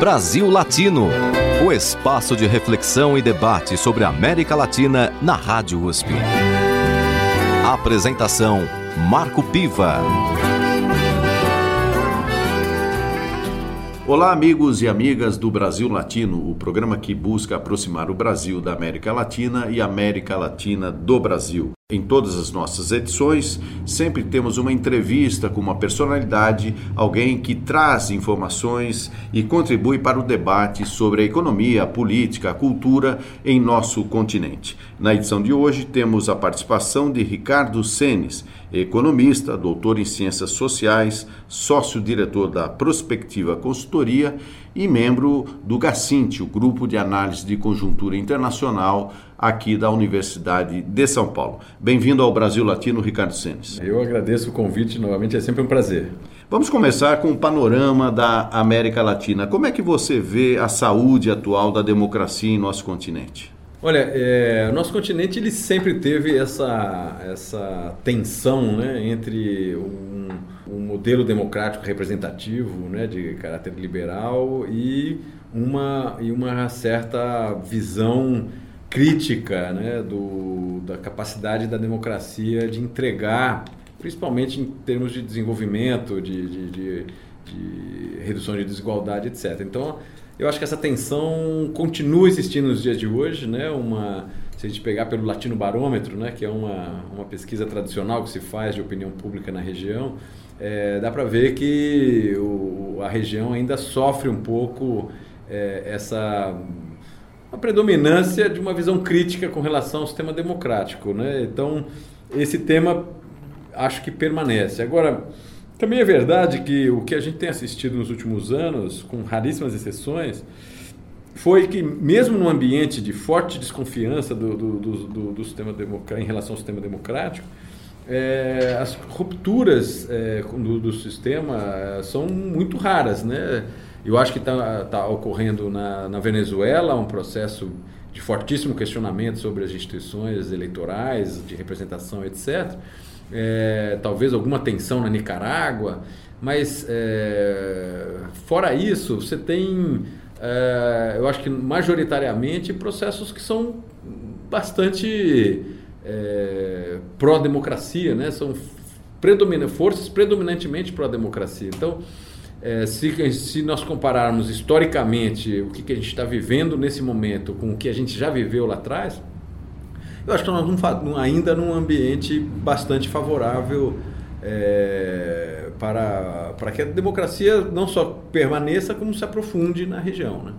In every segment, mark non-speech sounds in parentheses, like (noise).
Brasil Latino, o espaço de reflexão e debate sobre a América Latina na Rádio USP. Apresentação Marco Piva. Olá, amigos e amigas do Brasil Latino, o programa que busca aproximar o Brasil da América Latina e a América Latina do Brasil. Em todas as nossas edições, sempre temos uma entrevista com uma personalidade, alguém que traz informações e contribui para o debate sobre a economia, a política, a cultura em nosso continente. Na edição de hoje, temos a participação de Ricardo Senes, economista, doutor em ciências sociais, sócio-diretor da Prospectiva Consultoria e membro do GACINT, o Grupo de Análise de Conjuntura Internacional aqui da Universidade de São Paulo. Bem-vindo ao Brasil Latino, Ricardo Senes. Eu agradeço o convite novamente, é sempre um prazer. Vamos começar com o panorama da América Latina. Como é que você vê a saúde atual da democracia em nosso continente? Olha, é, o nosso continente ele sempre teve essa, essa tensão né, entre um, um modelo democrático representativo né, de caráter liberal e uma, e uma certa visão crítica né, do, da capacidade da democracia de entregar, principalmente em termos de desenvolvimento, de, de, de, de redução de desigualdade, etc. Então, eu acho que essa tensão continua existindo nos dias de hoje, né? Uma, se a gente pegar pelo Latino Barômetro, né, que é uma, uma pesquisa tradicional que se faz de opinião pública na região, é, dá para ver que o, a região ainda sofre um pouco é, essa uma predominância de uma visão crítica com relação ao sistema democrático. Né? Então, esse tema acho que permanece. Agora, também é verdade que o que a gente tem assistido nos últimos anos, com raríssimas exceções, foi que, mesmo num ambiente de forte desconfiança do, do, do, do sistema em relação ao sistema democrático, é, as rupturas é, do, do sistema é, são muito raras. Né? Eu acho que está tá ocorrendo na, na Venezuela um processo de fortíssimo questionamento sobre as instituições eleitorais, de representação, etc. É, talvez alguma tensão na Nicarágua, mas é, fora isso, você tem, é, eu acho que majoritariamente, processos que são bastante é, pró-democracia, né? são predomina, forças predominantemente pró-democracia. Então, é, se, se, nós compararmos historicamente o que, que a gente está vivendo nesse momento com o que a gente já viveu lá atrás, eu acho que nós estamos ainda num ambiente bastante favorável é, para, para que a democracia não só permaneça, como se aprofunde na região. Né?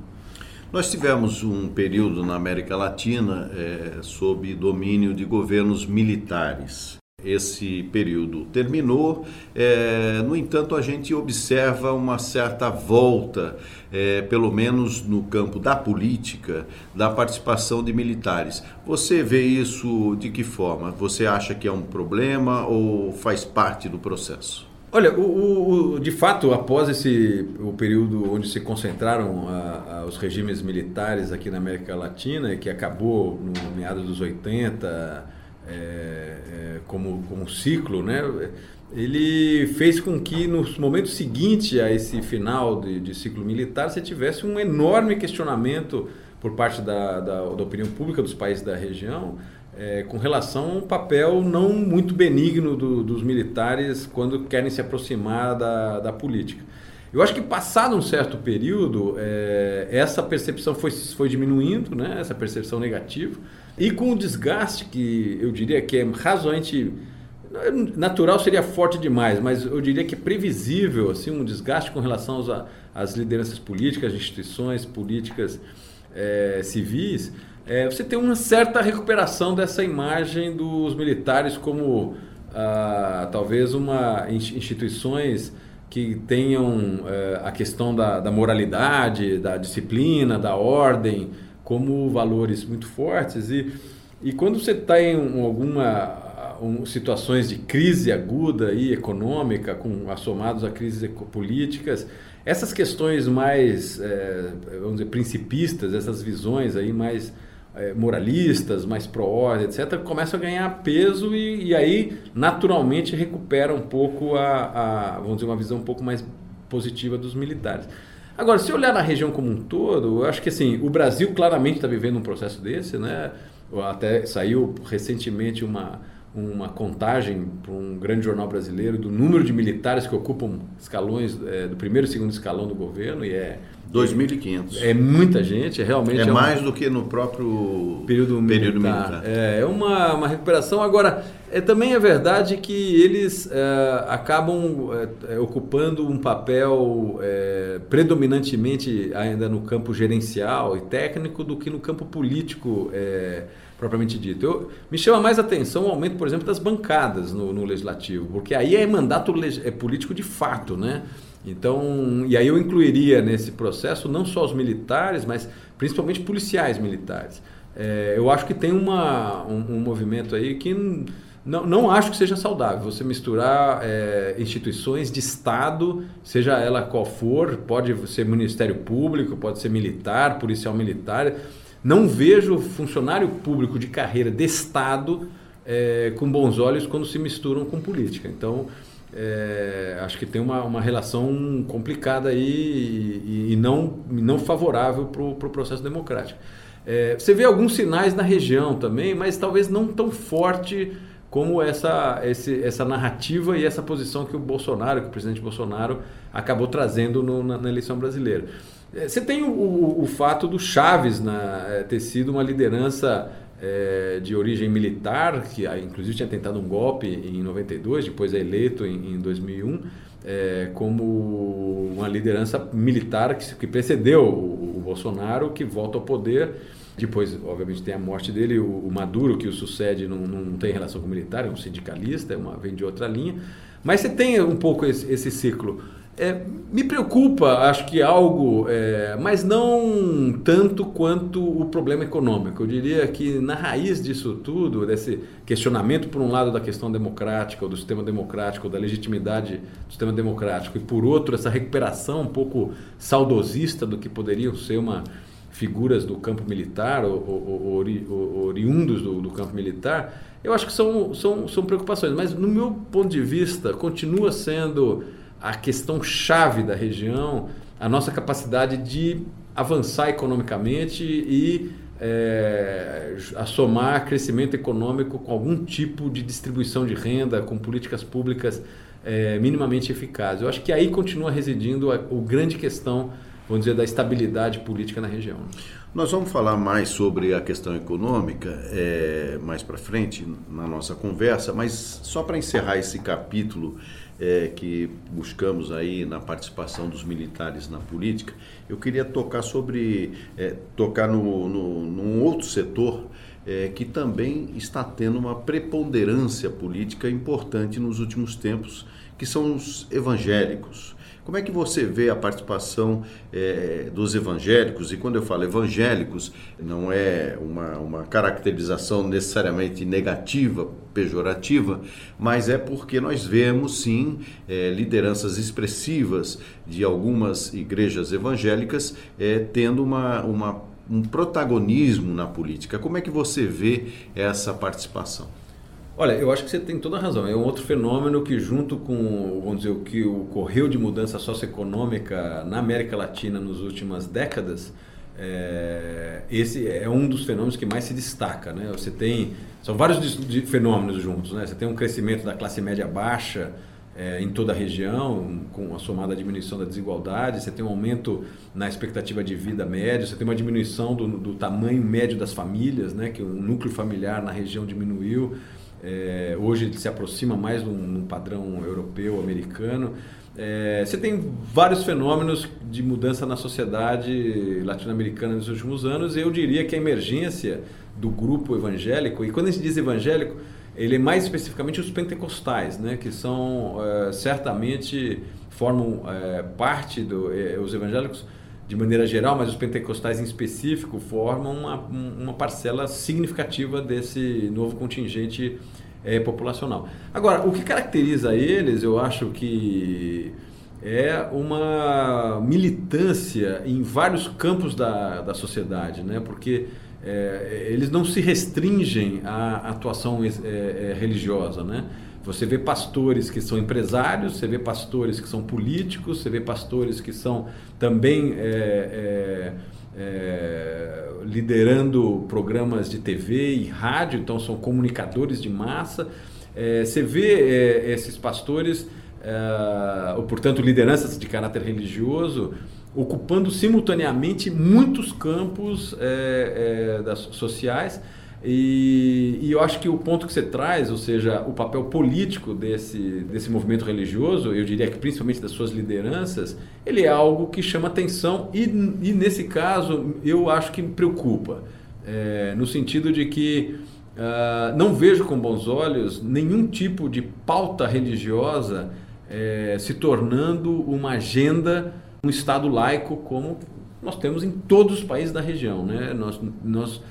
Nós tivemos um período na América Latina é, sob domínio de governos militares esse período terminou. É, no entanto, a gente observa uma certa volta, é, pelo menos no campo da política, da participação de militares. Você vê isso de que forma? Você acha que é um problema ou faz parte do processo? Olha, o, o, de fato, após esse o período onde se concentraram a, a, os regimes militares aqui na América Latina, que acabou no meados dos 80, é, é, como, como ciclo, né? ele fez com que no momento seguinte a esse final de, de ciclo militar você tivesse um enorme questionamento por parte da, da, da opinião pública dos países da região é, com relação ao papel não muito benigno do, dos militares quando querem se aproximar da, da política. Eu acho que passado um certo período, é, essa percepção foi, foi diminuindo, né? essa percepção negativa, e com o desgaste que eu diria que é razoavelmente natural seria forte demais, mas eu diria que é previsível assim um desgaste com relação às lideranças políticas, instituições políticas é, civis. É, você tem uma certa recuperação dessa imagem dos militares como ah, talvez uma instituições que tenham é, a questão da, da moralidade, da disciplina, da ordem como valores muito fortes. E, e quando você está em alguma um, situações de crise aguda e econômica, com assomados a crises políticas, essas questões mais, é, vamos dizer, principistas, essas visões aí mais é, moralistas, mais pró-ordem, etc., começam a ganhar peso e, e, aí, naturalmente, recupera um pouco a, a, vamos dizer, uma visão um pouco mais positiva dos militares. Agora, se olhar na região como um todo, eu acho que assim, o Brasil claramente está vivendo um processo desse, né? Até saiu recentemente uma, uma contagem para um grande jornal brasileiro do número de militares que ocupam escalões é, do primeiro e segundo escalão do governo e é 2.500. É muita gente, é realmente. É, é mais do que no próprio período, período militar. militar. É, é uma, uma recuperação. Agora, é, também é verdade que eles é, acabam é, é ocupando um papel é, predominantemente ainda no campo gerencial e técnico do que no campo político é, propriamente dito. Eu, me chama mais atenção o aumento, por exemplo, das bancadas no, no legislativo, porque aí é mandato é político de fato, né? Então, e aí eu incluiria nesse processo não só os militares, mas principalmente policiais militares. É, eu acho que tem uma, um, um, movimento aí que não, não acho que seja saudável você misturar é, instituições de Estado, seja ela qual for, pode ser Ministério Público, pode ser militar, policial militar. Não vejo funcionário público de carreira de Estado é, com bons olhos quando se misturam com política. Então, é, acho que tem uma, uma relação complicada aí e, e não, não favorável para o pro processo democrático. É, você vê alguns sinais na região também, mas talvez não tão forte como essa, esse, essa narrativa e essa posição que o Bolsonaro, que o presidente Bolsonaro acabou trazendo no, na, na, eleição brasileira. É, você tem o, o, o fato do Chaves na, é, ter sido uma liderança é, de origem militar, que inclusive tinha tentado um golpe em 92, depois é eleito em, em 2001, é, como uma liderança militar que, que precedeu o, o, Bolsonaro, que volta ao poder. Depois, obviamente, tem a morte dele, o, o Maduro, que o sucede, não, não tem relação com o militar, é um sindicalista, é uma, vem de outra linha. Mas você tem um pouco esse, esse ciclo. É, me preocupa, acho que algo, é, mas não tanto quanto o problema econômico. Eu diria que na raiz disso tudo, desse questionamento, por um lado, da questão democrática, ou do sistema democrático, da legitimidade do sistema democrático, e por outro, essa recuperação um pouco saudosista do que poderiam ser uma figuras do campo militar, ou, ou, ou, ou oriundos do, do campo militar, eu acho que são, são, são preocupações. Mas, no meu ponto de vista, continua sendo a questão chave da região, a nossa capacidade de avançar economicamente e é, a somar crescimento econômico com algum tipo de distribuição de renda, com políticas públicas é, minimamente eficazes. Eu acho que aí continua residindo a, a grande questão, vamos dizer, da estabilidade política na região. Nós vamos falar mais sobre a questão econômica é, mais para frente na nossa conversa, mas só para encerrar esse capítulo é, que buscamos aí na participação dos militares na política, eu queria tocar sobre é, tocar no, no, num outro setor é, que também está tendo uma preponderância política importante nos últimos tempos, que são os evangélicos. Como é que você vê a participação é, dos evangélicos? E quando eu falo evangélicos, não é uma, uma caracterização necessariamente negativa, pejorativa, mas é porque nós vemos sim é, lideranças expressivas de algumas igrejas evangélicas é, tendo uma, uma, um protagonismo na política. Como é que você vê essa participação? Olha, eu acho que você tem toda a razão. É um outro fenômeno que, junto com, vamos dizer, o que ocorreu de mudança socioeconômica na América Latina nas últimas décadas, é, esse é um dos fenômenos que mais se destaca. Né? Você tem, são vários fenômenos juntos. Né? Você tem um crescimento da classe média baixa é, em toda a região, com a somada diminuição da desigualdade, você tem um aumento na expectativa de vida média, você tem uma diminuição do, do tamanho médio das famílias, né? que o núcleo familiar na região diminuiu. É, hoje ele se aproxima mais de um, padrão europeu, americano. É, você tem vários fenômenos de mudança na sociedade latino-americana nos últimos anos. Eu diria que a emergência do grupo evangélico, e quando a gente diz evangélico, ele é mais especificamente os pentecostais, né, que são é, certamente formam é, parte dos é, evangélicos de maneira geral, mas os pentecostais em específico formam uma, uma parcela significativa desse novo contingente é, populacional. Agora, o que caracteriza eles, eu acho que é uma militância em vários campos da, da sociedade, né? porque é, eles não se restringem à atuação é, religiosa. Né? Você vê pastores que são empresários, você vê pastores que são políticos, você vê pastores que são também é, é, é, liderando programas de TV e rádio, então são comunicadores de massa. É, você vê é, esses pastores, é, ou portanto lideranças de caráter religioso, ocupando simultaneamente muitos campos das, sociais e, e, eu acho que o ponto que você traz, ou seja, o papel político desse, desse movimento religioso, eu diria que principalmente das suas lideranças, ele é algo que chama atenção e, e nesse caso eu acho que me preocupa, é, no sentido de que uh, não vejo com bons olhos nenhum tipo de pauta religiosa é, se tornando uma agenda, um Estado laico como nós temos em todos os países da região. Né? Nós, nós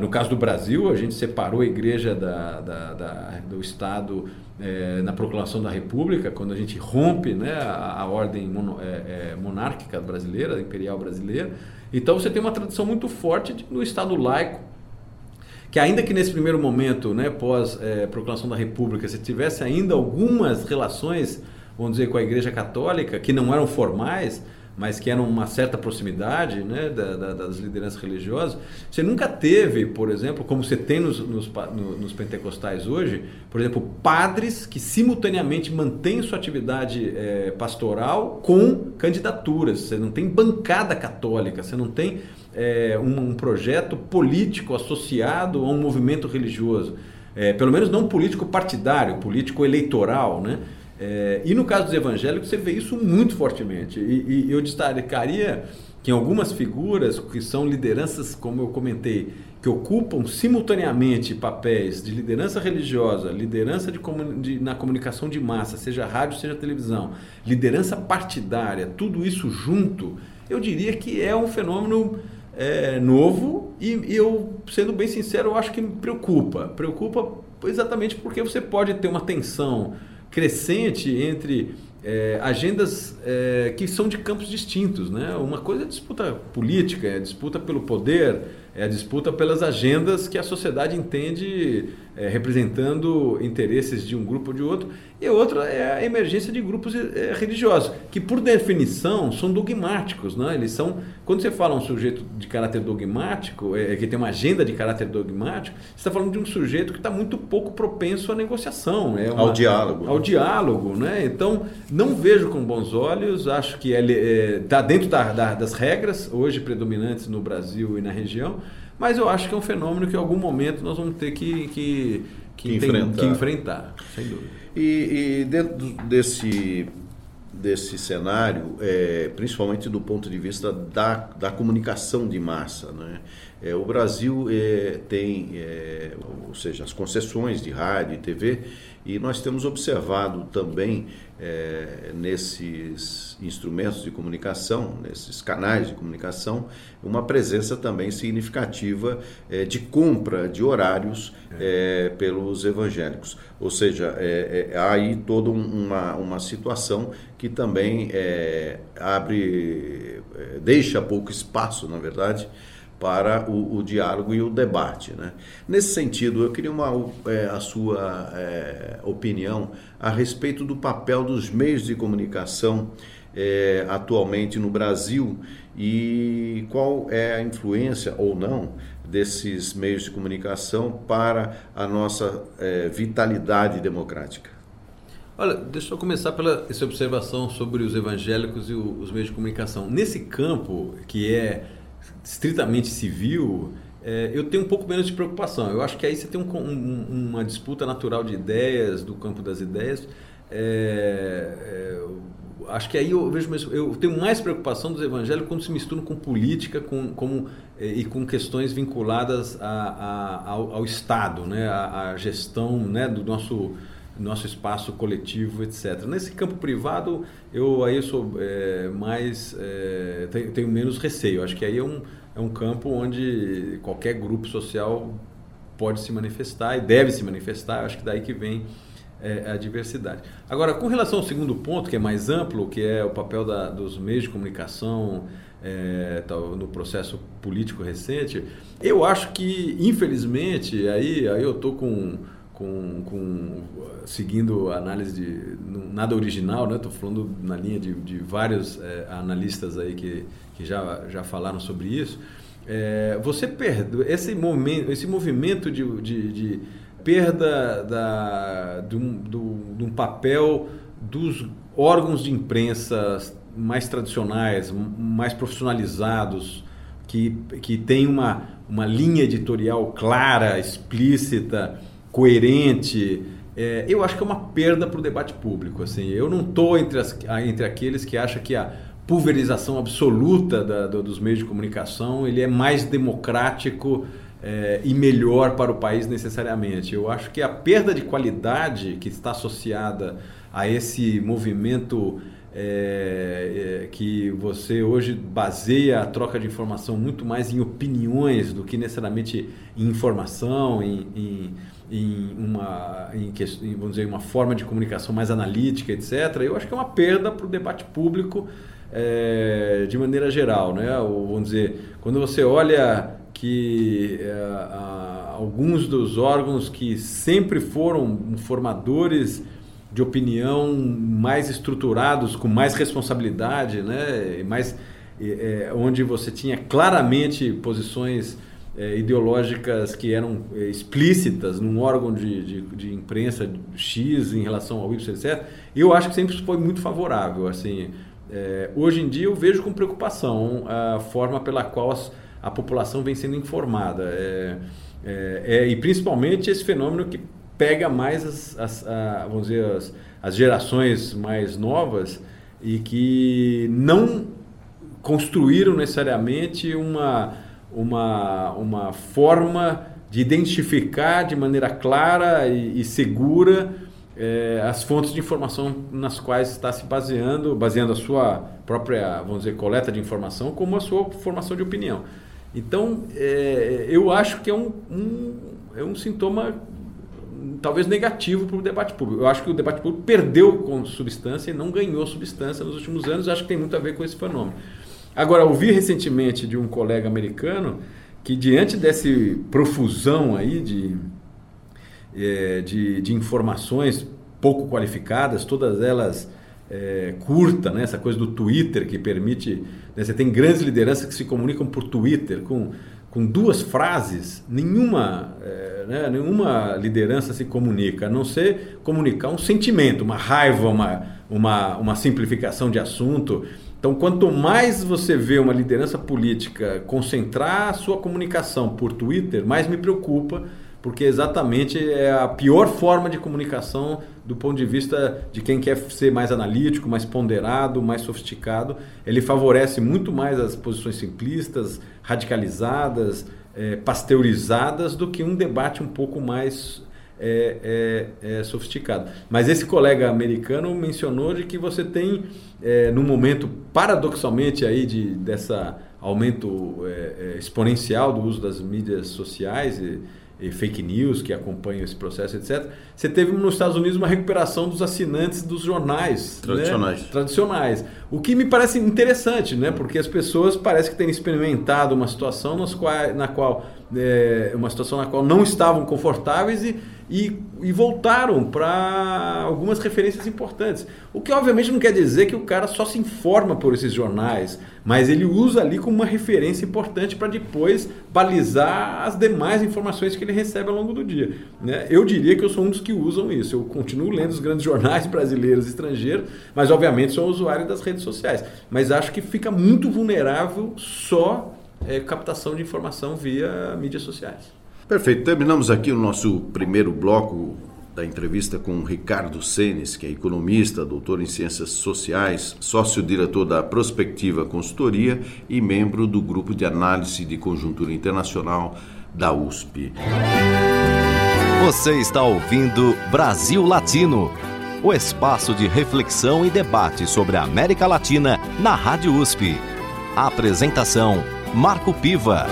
no caso do Brasil, a gente separou a igreja da, da, da, do Estado é, na proclamação da República, quando a gente rompe né, a, a ordem mono, é, é, monárquica brasileira, imperial brasileira. Então você tem uma tradição muito forte no Estado laico, que ainda que nesse primeiro momento, né, pós proclamação da República, você tivesse ainda algumas relações, vamos dizer, com a Igreja Católica, que não eram formais, mas que eram uma certa proximidade né, da, da, das lideranças religiosas, você nunca teve, por exemplo, como você tem nos, nos, nos, pentecostais hoje, por exemplo, padres que simultaneamente mantêm sua atividade é, pastoral com candidaturas. Você não tem bancada católica, você não tem é, um, um, projeto político associado a um movimento religioso. É, pelo menos não político partidário, político eleitoral, né? É, e no caso dos evangélicos, você vê isso muito fortemente. E, e, eu destacaria que em algumas figuras que são lideranças, como eu comentei, que ocupam simultaneamente papéis de liderança religiosa, liderança de, de, na comunicação de massa, seja rádio, seja televisão, liderança partidária, tudo isso junto, eu diria que é um fenômeno é, novo e, e eu, sendo bem sincero, eu acho que me preocupa. Preocupa exatamente porque você pode ter uma tensão crescente entre é, agendas é, que são de campos distintos. Né? Uma coisa é disputa política, é disputa pelo poder, é disputa pelas agendas que a sociedade entende é, representando interesses de um grupo ou de outro, e outra é a emergência de grupos é, religiosos, que por definição são dogmáticos. Né? Eles são, quando você fala um sujeito de caráter dogmático, é, que tem uma agenda de caráter dogmático, você está falando de um sujeito que está muito pouco propenso à negociação. É uma, ao diálogo. Ao diálogo. Né? Então, não vejo com bons olhos, acho que está é, dentro da, da, das regras hoje predominantes no Brasil e na região, mas eu acho que é um fenômeno que em algum momento nós vamos ter que, que, que, que enfrentar. que enfrentar, sem dúvida. E, e dentro desse, desse cenário, é, principalmente do ponto de vista da, da comunicação de massa, né? É, o Brasil é, tem, é, ou seja, as concessões de rádio e TV, e nós temos observado também é, nesses instrumentos de comunicação, nesses canais de comunicação, uma presença também significativa é, de compra de horários é, pelos evangélicos. Ou seja, é, é, há aí toda uma, uma situação que também é, abre, deixa pouco espaço, na verdade, para o, o, diálogo e o debate. Né? Nesse sentido, eu queria uma, é, a sua é, opinião a respeito do papel dos meios de comunicação é, atualmente no Brasil e qual é a influência ou não desses meios de comunicação para a nossa é, vitalidade democrática. Olha, deixa eu começar pela essa observação sobre os evangélicos e os meios de comunicação. Nesse campo que é estritamente civil, é, eu tenho um pouco menos de preocupação. Eu acho que aí você tem um, um, uma disputa natural de ideias, do campo das ideias. É, é, acho que aí eu vejo eu tenho mais preocupação dos evangélicos quando se misturam com política com, como, é, e com questões vinculadas a, a, ao, ao, Estado, né, a, a gestão né, do nosso nosso espaço coletivo, etc. Nesse campo privado, eu aí eu sou é, mais é, tenho, tenho, menos receio. Acho que aí é um, é um campo onde qualquer grupo social pode se manifestar e deve se manifestar. Acho que daí que vem é, a diversidade. Agora, com relação ao segundo ponto, que é mais amplo, que é o papel da, dos meios de comunicação é, no processo político recente, eu acho que, infelizmente, aí, aí eu estou com com, com seguindo a análise de nada original, né? Estou falando na linha de, de vários é, analistas aí que, que já, já falaram sobre isso. É, você perde esse momento, esse movimento de, de, de perda da, de, um, do, de um papel dos órgãos de imprensa mais tradicionais, mais profissionalizados, que, que tem uma, uma linha editorial clara, explícita, coerente, é, eu acho que é uma perda para o debate público. Assim, eu não estou entre, entre aqueles que acham que a pulverização absoluta da, do, dos meios de comunicação ele é mais democrático é, e melhor para o país necessariamente. Eu acho que a perda de qualidade que está associada a esse movimento é, é, que você hoje baseia a troca de informação muito mais em opiniões do que necessariamente em informação, em, em, em uma, em, vamos dizer, uma forma de comunicação mais analítica, etc. Eu acho que é uma perda para o debate público é, de maneira geral. Né? Ou, vamos dizer, quando você olha que é, a, alguns dos órgãos que sempre foram formadores de opinião mais estruturados, com mais responsabilidade, né? mais, é, onde você tinha claramente posições é, ideológicas que eram é, explícitas num órgão de, de, de, imprensa X em relação ao Y, etc., eu acho que sempre foi muito favorável. Assim, é, hoje em dia eu vejo com preocupação a forma pela qual as, a população vem sendo informada. É, é, é, e principalmente esse fenômeno que pega mais as, as a, vamos dizer, as, as gerações mais novas e que não construíram necessariamente uma, uma, uma forma de identificar de maneira clara e, e segura é, as fontes de informação nas quais está se baseando, baseando a sua própria, vamos dizer, coleta de informação, como a sua formação de opinião. Então, é, eu acho que é um, um, é um sintoma talvez negativo para o debate público. Eu acho que o debate público perdeu com substância e não ganhou substância nos últimos anos. Eu acho que tem muito a ver com esse fenômeno. Agora, ouvi recentemente de um colega americano que diante dessa profusão aí de, é, de, de, informações pouco qualificadas, todas elas é, curta, né? essa coisa do Twitter que permite. Né? Você tem grandes lideranças que se comunicam por Twitter, com com duas frases, nenhuma, é, né, nenhuma liderança se comunica, a não ser comunicar um sentimento, uma raiva, uma, uma, uma simplificação de assunto. Então, quanto mais você vê uma liderança política concentrar a sua comunicação por Twitter, mais me preocupa porque exatamente é a pior forma de comunicação do ponto de vista de quem quer ser mais analítico, mais ponderado, mais sofisticado. Ele favorece muito mais as posições simplistas, radicalizadas, é, pasteurizadas, do que um debate um pouco mais é, é, é, sofisticado. Mas esse colega americano mencionou de que você tem, é, no momento, paradoxalmente, aí de, dessa aumento é, é, exponencial do uso das mídias sociais, e, fake news que acompanham esse processo, etc. Você teve nos Estados Unidos uma recuperação dos assinantes dos jornais né? tradicionais. Né? tradicionais. O que me parece interessante, né? porque as pessoas parecem que têm experimentado uma situação nas qual, na qual é, uma situação na qual não estavam confortáveis e e, e voltaram para algumas referências importantes. O que obviamente não quer dizer que o cara só se informa por esses jornais, mas ele usa ali como uma referência importante para depois balizar as demais informações que ele recebe ao longo do dia. Né? Eu diria que eu sou um dos que usam isso. Eu continuo lendo os grandes (laughs) jornais brasileiros e estrangeiros, mas obviamente sou usuário das redes sociais. Mas acho que fica muito vulnerável só é, captação de informação via mídias sociais. Perfeito. Terminamos aqui o nosso primeiro bloco da entrevista com Ricardo Senes, que é economista, doutor em ciências sociais, sócio-diretor da Prospectiva Consultoria e membro do grupo de análise de conjuntura internacional da USP. Você está ouvindo Brasil Latino, o espaço de reflexão e debate sobre a América Latina na Rádio USP. A apresentação Marco Piva.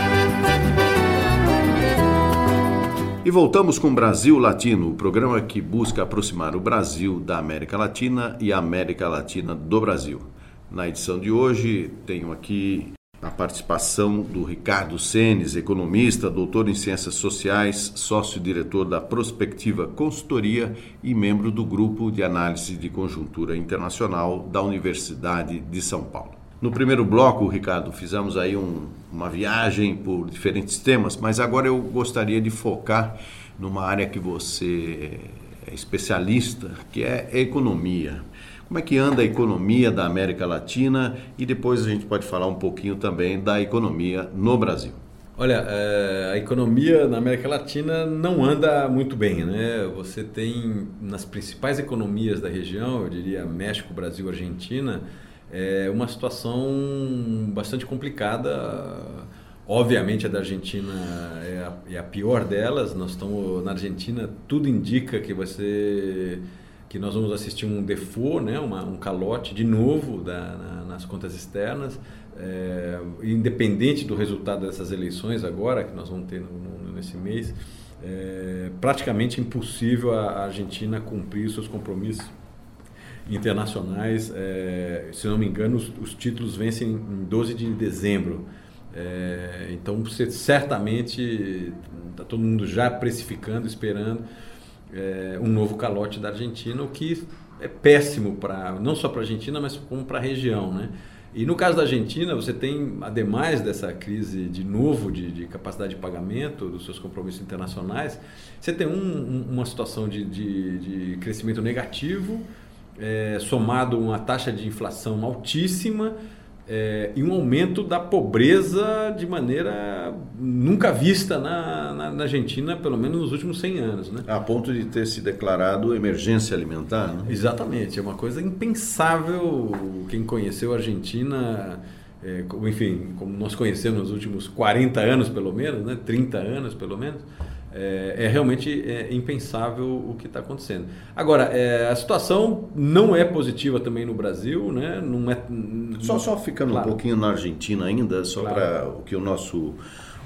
E voltamos com Brasil Latino, o programa que busca aproximar o Brasil da América Latina e a América Latina do Brasil. Na edição de hoje, tenho aqui a participação do Ricardo Senes, economista, doutor em Ciências Sociais, sócio-diretor da Prospectiva Consultoria e membro do Grupo de Análise de Conjuntura Internacional da Universidade de São Paulo. No primeiro bloco, Ricardo, fizemos aí um, uma viagem por diferentes temas, mas agora eu gostaria de focar numa área que você é especialista, que é economia como é que anda a economia da América Latina e depois a gente pode falar um pouquinho também da economia no Brasil. Olha, é, a economia na América Latina não anda muito bem, né? Você tem nas principais economias da região, eu diria México, Brasil, Argentina, é uma situação bastante complicada. Obviamente a da Argentina é a, é a pior delas. Nós estamos na Argentina, tudo indica que ser que nós vamos assistir um default, né, uma, um calote de novo da, na, nas contas externas, é, independente do resultado dessas eleições agora, que nós vamos ter no, no, nesse mês, é praticamente impossível a Argentina cumprir os seus compromissos internacionais. É, se não me engano, os, os, títulos vencem em 12 de dezembro. É, então, você certamente está todo mundo já precificando, esperando é, um novo calote da Argentina, o que é péssimo para não só para a Argentina, mas como para a região, né? E no caso da Argentina, você tem, ademais dessa crise de novo de, de capacidade de pagamento dos seus compromissos internacionais, você tem um, um, uma situação de, de, de crescimento negativo, é, somado a uma taxa de inflação altíssima, é, e um aumento da pobreza de maneira nunca vista na, na, na, Argentina, pelo menos nos últimos 100 anos. Né? A ponto de ter se declarado emergência alimentar. Né? Exatamente, é uma coisa impensável. Quem conheceu a Argentina, é, enfim, como nós conhecemos nos últimos 40 anos, pelo menos, né? 30 anos, pelo menos é, é realmente é, impensável o que está acontecendo. Agora, é, a situação não é positiva também no Brasil, né? Não é, só, só ficando claro. um pouquinho na Argentina ainda, só claro. para que o nosso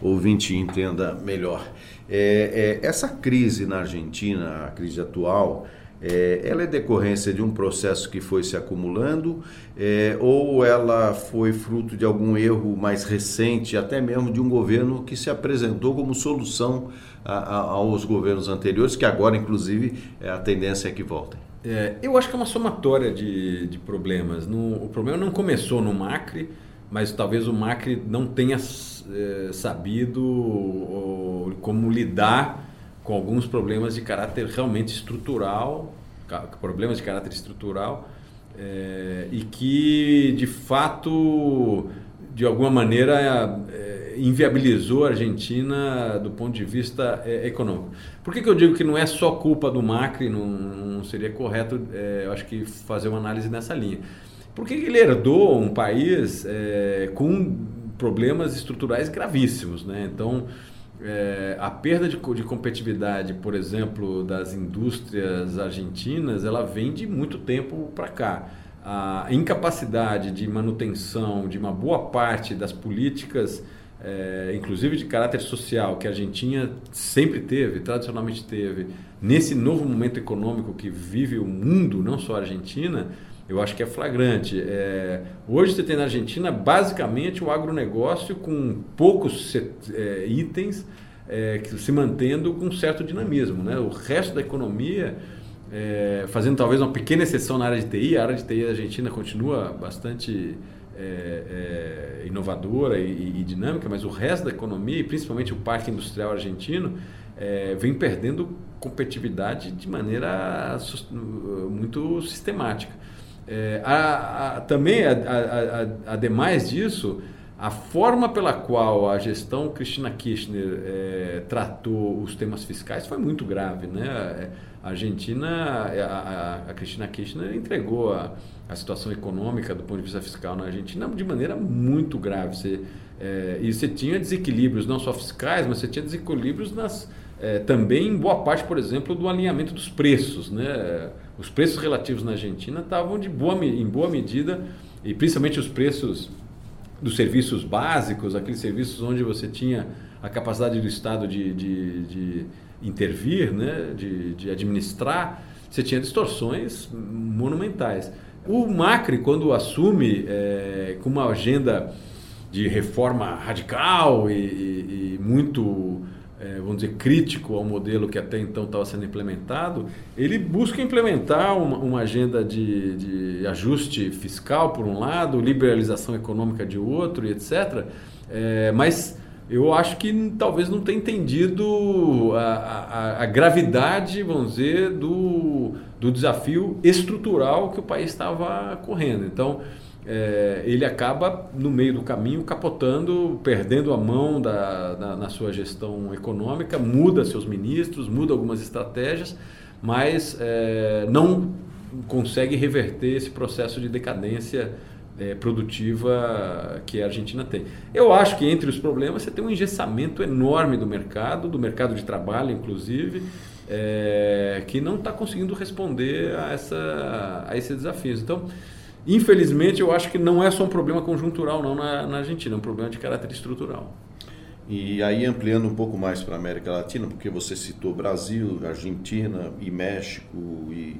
ouvinte entenda melhor. É, é, essa crise na Argentina, a crise atual, é, ela é decorrência de um processo que foi se acumulando é, ou ela foi fruto de algum erro mais recente, até mesmo de um governo que se apresentou como solução aos governos anteriores, que agora, inclusive, é a tendência é que voltem? É, eu acho que é uma somatória de, de problemas. No, o problema não começou no Macri, mas talvez o Macri não tenha é, sabido ou, como lidar com alguns problemas de caráter realmente estrutural, problemas de caráter estrutural, é, e que de fato, de alguma maneira, é, inviabilizou a Argentina do ponto de vista é, econômico. Por que, que, eu digo que não é só culpa do Macri, não, não seria correto, eu acho que fazer uma análise nessa linha? Porque ele herdou um país com problemas estruturais gravíssimos, né? Então, é, a perda de, de, competitividade, por exemplo, das indústrias argentinas, ela vem de muito tempo para cá. A incapacidade de manutenção de uma boa parte das políticas, é, inclusive de caráter social, que a Argentina sempre teve, tradicionalmente teve, nesse novo momento econômico que vive o mundo, não só a Argentina, eu acho que é flagrante. É, hoje você tem na Argentina basicamente o agronegócio com poucos é, itens é, se mantendo com certo dinamismo. Né? O resto da economia, é, fazendo talvez uma pequena exceção na área de TI, a área de TI da Argentina continua bastante é, é, inovadora e, e, dinâmica, mas o resto da economia, e principalmente o parque industrial argentino, vem perdendo competitividade de maneira muito sistemática. É, a, a, também, a, ademais disso, a forma pela qual a gestão Cristina Kirchner é, tratou os temas fiscais foi muito grave. Né? A Argentina, a, a Cristina Kirchner entregou a, a situação econômica do ponto de vista fiscal na Argentina de maneira muito grave. Você, é, e você tinha desequilíbrios não só fiscais, mas você tinha desequilíbrios nas, é, também em boa parte, por exemplo, do alinhamento dos preços. Né? Os preços relativos na Argentina estavam de boa, em boa medida, e principalmente os preços dos serviços básicos, aqueles serviços onde você tinha a capacidade do Estado de, de, de intervir, né? de, de administrar, você tinha distorções monumentais. O Macri, quando assume é, com uma agenda de reforma radical e, e, e muito é, vamos dizer, crítico ao modelo que até então estava sendo implementado, ele busca implementar uma, uma agenda de, de, ajuste fiscal, por um lado, liberalização econômica de outro, e etc. É, mas eu acho que talvez não tenha entendido a, a, a gravidade, vamos dizer, do, do desafio estrutural que o país estava correndo. Então, é, ele acaba no meio do caminho capotando, perdendo a mão da, da, na sua gestão econômica, muda seus ministros, muda algumas estratégias, mas é, não consegue reverter esse processo de decadência é, produtiva que a Argentina tem. Eu acho que entre os problemas você tem um engessamento enorme do mercado, do mercado de trabalho, inclusive, é, que não está conseguindo responder a, essa, a esses desafios. Então, Infelizmente, eu acho que não é só um problema conjuntural não na, na Argentina, é um problema de caráter estrutural. E aí ampliando um pouco mais para a América Latina, porque você citou Brasil, Argentina e México e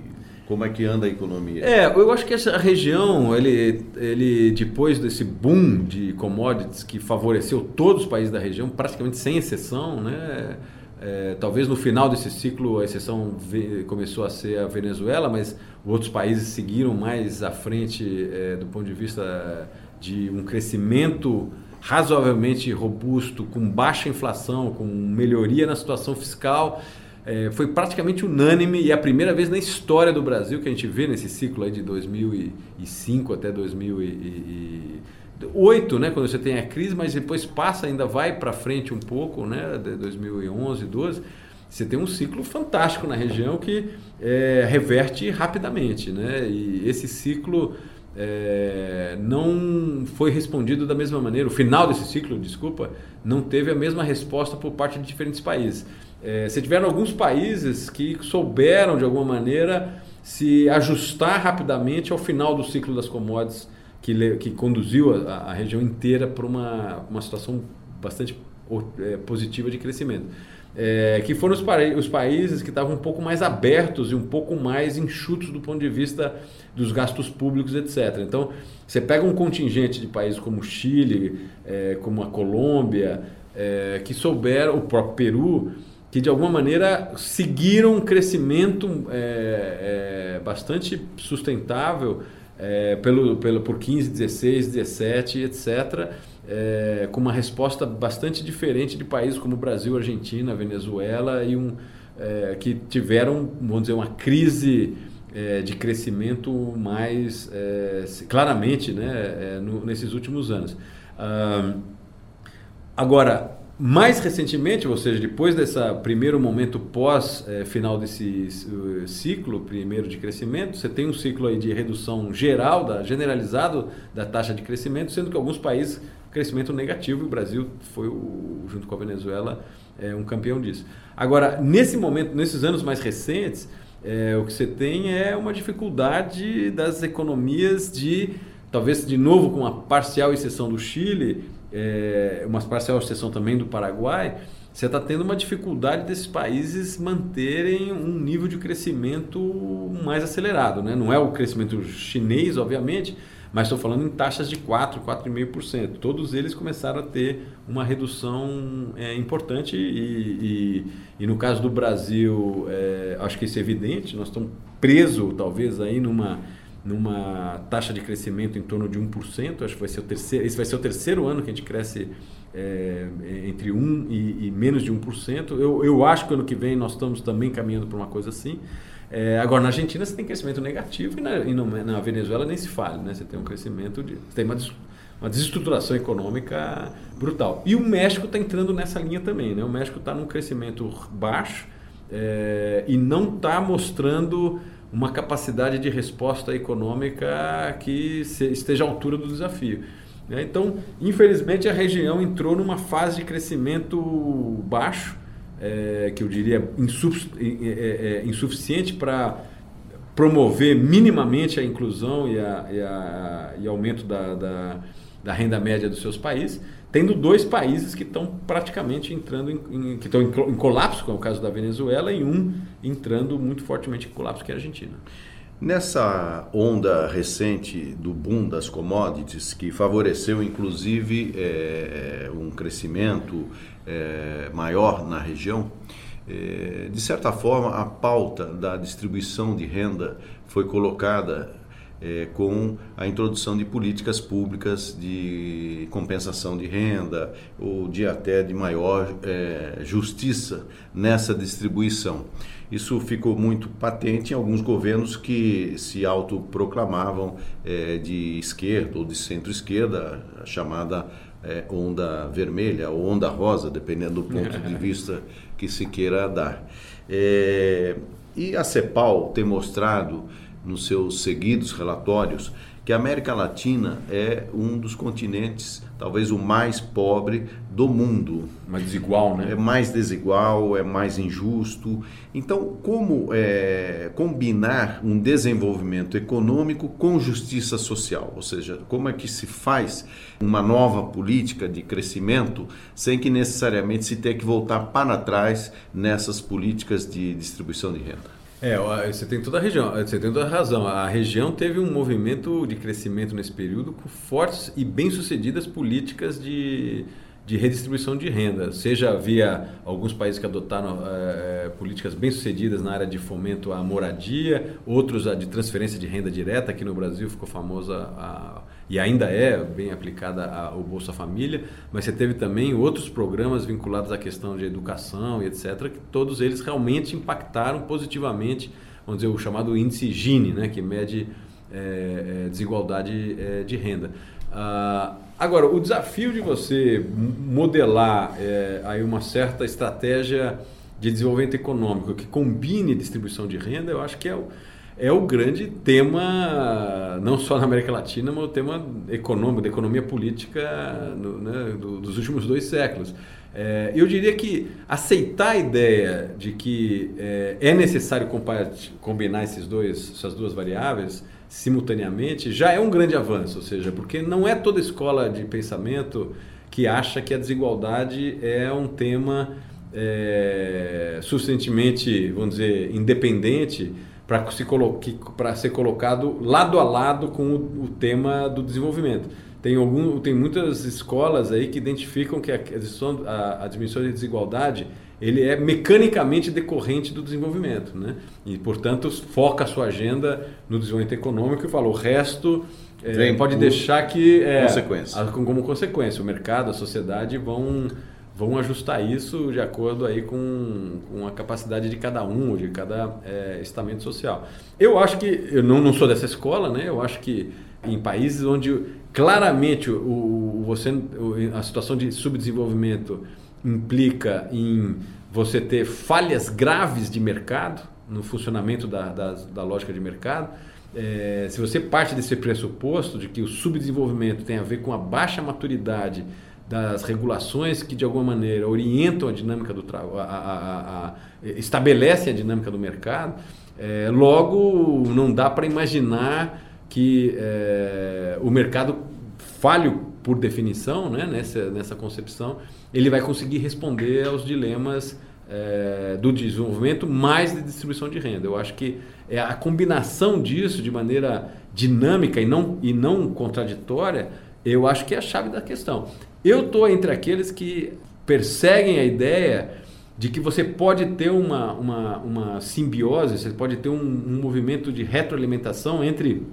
como é que anda a economia? É, eu acho que essa região, ele, ele depois desse boom de commodities que favoreceu todos os países da região, praticamente sem exceção, né? É, talvez no final desse ciclo a exceção começou a ser a Venezuela, mas outros países seguiram mais à frente é, do ponto de vista de um crescimento razoavelmente robusto, com baixa inflação, com melhoria na situação fiscal. É, foi praticamente unânime e é a primeira vez na história do Brasil que a gente vê nesse ciclo aí de 2005 até 2000 e, 8, né, quando você tem a crise, mas depois passa, ainda vai para frente um pouco, né, de 2011, 12, você tem um ciclo fantástico na região que é, reverte rapidamente, né, e esse ciclo é, não foi respondido da mesma maneira, o final desse ciclo, desculpa, não teve a mesma resposta por parte de diferentes países. É, você tiveram alguns países que souberam, de alguma maneira, se ajustar rapidamente ao final do ciclo das commodities que, que conduziu a, a região inteira para uma, uma situação bastante é, positiva de crescimento. É, que foram os, os, países que estavam um pouco mais abertos e um pouco mais enxutos do ponto de vista dos gastos públicos, etc. Então, você pega um contingente de países como o Chile, é, como a Colômbia, é, que souberam, o próprio Peru, que de alguma maneira seguiram um crescimento é, é, bastante sustentável é, pelo, pelo, por 15, 16, 17, etc., com uma resposta bastante diferente de países como Brasil, Argentina, Venezuela, e um, é, que tiveram, vamos dizer, uma crise é, de crescimento mais é, claramente né, no, nesses últimos anos. Ah, agora, mais recentemente, ou seja, depois desse primeiro momento pós é, final desse uh, ciclo primeiro de crescimento, você tem um ciclo aí de redução geral, da, generalizado da taxa de crescimento, sendo que alguns países crescimento negativo e o Brasil foi, o, junto com a Venezuela, é, um campeão disso. Agora, nesse momento, nesses anos mais recentes, é, o que você tem é uma dificuldade das economias de, talvez de novo com a parcial exceção do Chile, é, uma parcial exceção também do Paraguai, você está tendo uma dificuldade desses países manterem um nível de crescimento mais acelerado. Né? Não é o crescimento chinês, obviamente, mas estou falando em taxas de 4, 4,5%. Todos eles começaram a ter uma redução é, importante e, e, e, no caso do Brasil, é, acho que isso é evidente, nós estamos presos talvez aí numa numa taxa de crescimento em torno de 1%, acho que vai ser o terceiro, esse vai ser o terceiro ano que a gente cresce é, entre 1% e, e, menos de 1%. Eu, eu acho que ano que vem nós estamos também caminhando para uma coisa assim. É, agora, na Argentina você tem crescimento negativo e na, e na Venezuela nem se fala, né? Você tem um crescimento, de, tem uma, uma desestruturação econômica brutal. E o México está entrando nessa linha também, né? O México está num crescimento baixo é, e não está mostrando uma capacidade de resposta econômica que esteja à altura do desafio. Né? Então, infelizmente, a região entrou numa fase de crescimento baixo, é, que eu diria insuf é, é, insuficiente para promover minimamente a inclusão e, a, aumento da, da, da, renda média dos seus países, tendo dois países que estão praticamente entrando em, em que estão em, em colapso, como é o caso da Venezuela, e um entrando muito fortemente em colapso, que é a Argentina. Nessa onda recente do boom das commodities, que favoreceu inclusive é, um crescimento é, maior na região, é, de certa forma a pauta da distribuição de renda foi colocada é, com a introdução de políticas públicas de compensação de renda ou de até de maior é, justiça nessa distribuição. Isso ficou muito patente em alguns governos que se autoproclamavam é, de esquerda ou de centro-esquerda, a chamada é, onda vermelha ou onda rosa, dependendo do ponto de (laughs) vista que se queira dar. É, e a CEPAL tem mostrado nos seus seguidos relatórios que a América Latina é um dos continentes, talvez o mais pobre do mundo. Mais desigual, né? É mais desigual, é mais injusto. Então, como é, combinar um desenvolvimento econômico com justiça social? Ou seja, como é que se faz uma nova política de crescimento sem que necessariamente se tenha que voltar para trás nessas políticas de distribuição de renda? É, você tem toda a região, você tem toda a razão. A região teve um movimento de crescimento nesse período com fortes e bem-sucedidas políticas de, de redistribuição de renda, seja via alguns países que adotaram é, políticas bem-sucedidas na área de fomento à moradia, outros a de transferência de renda direta, aqui no Brasil ficou famosa a e ainda é bem aplicada ao Bolsa Família, mas você teve também outros programas vinculados à questão de educação e etc., que todos eles realmente impactaram positivamente, vamos dizer, o chamado índice Gini, né, que mede é, desigualdade é, de renda. Ah, agora, o desafio de você modelar é, aí uma certa estratégia de desenvolvimento econômico que combine distribuição de renda, eu acho que é o é o grande tema, não só na América Latina, mas o tema econômico, da economia política no, né, do, dos últimos dois séculos. É, eu diria que aceitar a ideia de que é, é necessário combinar esses dois, essas duas variáveis simultaneamente já é um grande avanço, ou seja, porque não é toda escola de pensamento que acha que a desigualdade é um tema é, suficientemente, vamos dizer, independente para se para ser colocado lado a lado com o, o, tema do desenvolvimento. Tem, algum, tem muitas escolas aí que identificam que a, a, a diminuição de desigualdade ele é mecanicamente decorrente do desenvolvimento, né? E portanto foca a sua agenda no desenvolvimento econômico e fala o resto é, pode deixar que é, consequência. como consequência o mercado, a sociedade vão vão ajustar isso de acordo aí com, com a capacidade de cada um, de cada é, estamento social. Eu acho que, eu não, não sou dessa escola, né? eu acho que em países onde claramente o, o você, a situação de subdesenvolvimento implica em você ter falhas graves de mercado, no funcionamento da, da, da lógica de mercado, é, se você parte desse pressuposto de que o subdesenvolvimento tem a ver com a baixa maturidade das regulações que de alguma maneira orientam a dinâmica do trabalho, estabelecem a dinâmica do mercado, é, logo não dá para imaginar que é, o mercado falho por definição, né, nessa, nessa concepção, ele vai conseguir responder aos dilemas é, do desenvolvimento mais de distribuição de renda. Eu acho que é a combinação disso de maneira dinâmica e não, e não contraditória, eu acho que é a chave da questão. Eu estou entre aqueles que perseguem a ideia de que você pode ter uma, uma, uma simbiose, você pode ter um, um movimento de retroalimentação entre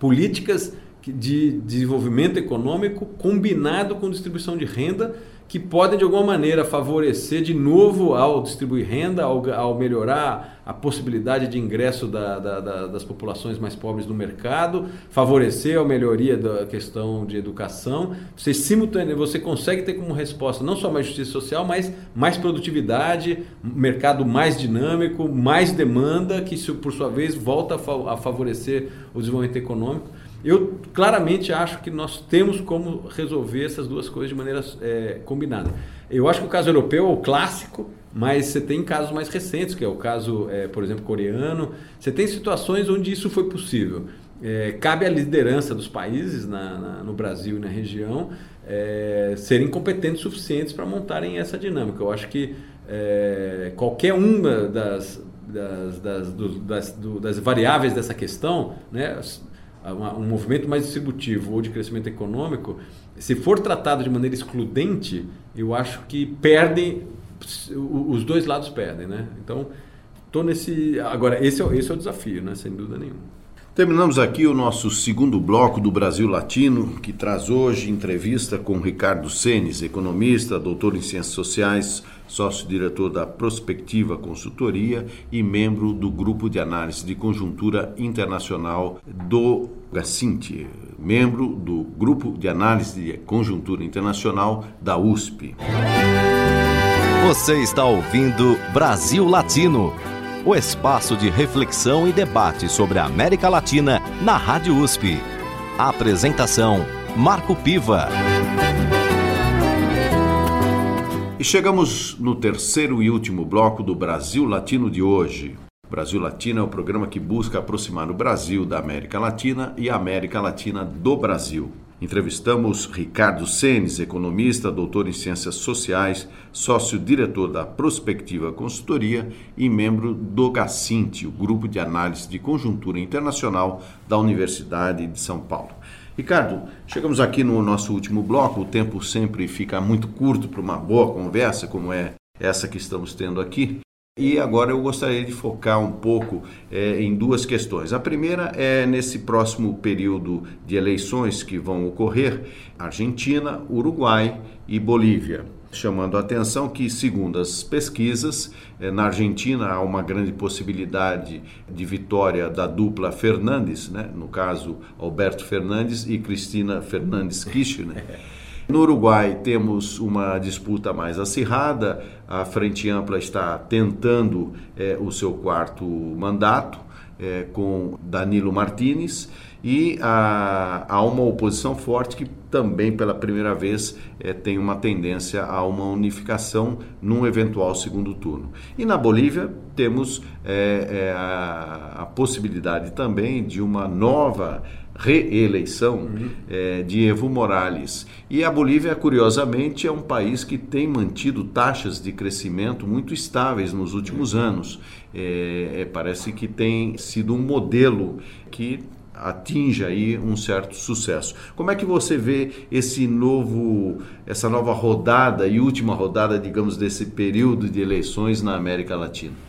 políticas de desenvolvimento econômico combinado com distribuição de renda que podem de alguma maneira favorecer de novo ao distribuir renda, ao, ao melhorar a possibilidade de ingresso da, da, da, das populações mais pobres no mercado, favorecer a melhoria da questão de educação. Você simultaneamente você consegue ter como resposta não só mais justiça social, mas mais produtividade, mercado mais dinâmico, mais demanda, que isso por sua vez volta a favorecer o desenvolvimento econômico. Eu claramente acho que nós temos como resolver essas duas coisas de maneira é, combinada. Eu acho que o caso europeu é o clássico, mas você tem casos mais recentes, que é o caso, é, por exemplo, coreano. Você tem situações onde isso foi possível. É, cabe à liderança dos países na, na, no Brasil e na região é, serem competentes suficientes para montarem essa dinâmica. Eu acho que é, qualquer uma das, das, das, do, das, do, das variáveis dessa questão, né, um movimento mais distributivo ou de crescimento econômico, se for tratado de maneira excludente, eu acho que perdem, os dois lados perdem, né? Então, tô nesse... Agora, esse é, esse é o desafio, né? Sem dúvida nenhuma. Terminamos aqui o nosso segundo bloco do Brasil Latino, que traz hoje entrevista com Ricardo Senes, economista, doutor em Ciências Sociais, sócio-diretor da Prospectiva Consultoria e membro do Grupo de Análise de Conjuntura Internacional do GACINT, membro do Grupo de Análise de Conjuntura Internacional da USP. Você está ouvindo Brasil Latino o espaço de reflexão e debate sobre a América Latina na Rádio USP. Apresentação: Marco Piva. E chegamos no terceiro e último bloco do Brasil Latino de hoje. Brasil Latino é o programa que busca aproximar o Brasil da América Latina e a América Latina do Brasil. Entrevistamos Ricardo Senes, economista, doutor em Ciências Sociais, sócio-diretor da Prospectiva Consultoria e membro do GACINT, o Grupo de Análise de Conjuntura Internacional da Universidade de São Paulo. Ricardo, chegamos aqui no nosso último bloco, o tempo sempre fica muito curto para uma boa conversa, como é essa que estamos tendo aqui. E agora eu gostaria de focar um pouco é, em duas questões. A primeira é nesse próximo período de eleições que vão ocorrer: Argentina, Uruguai e Bolívia. Chamando a atenção que, segundo as pesquisas, é, na Argentina há uma grande possibilidade de vitória da dupla Fernandes, né? no caso Alberto Fernandes e Cristina Fernandes Kirchner. (laughs) No Uruguai temos uma disputa mais acirrada, a Frente Ampla está tentando é, o seu quarto mandato é, com Danilo Martinez e há, há, uma oposição forte que também pela primeira vez é, tem uma tendência a uma unificação num eventual segundo turno. E na Bolívia temos é, é, a, a possibilidade também de uma nova reeleição uhum. é, de Evo Morales. E a Bolívia, curiosamente, é um país que tem mantido taxas de crescimento muito estáveis nos últimos anos. É, é, parece que tem sido um modelo que atinge aí um certo sucesso. Como é que você vê esse novo, essa nova rodada e última rodada, digamos, desse período de eleições na América Latina?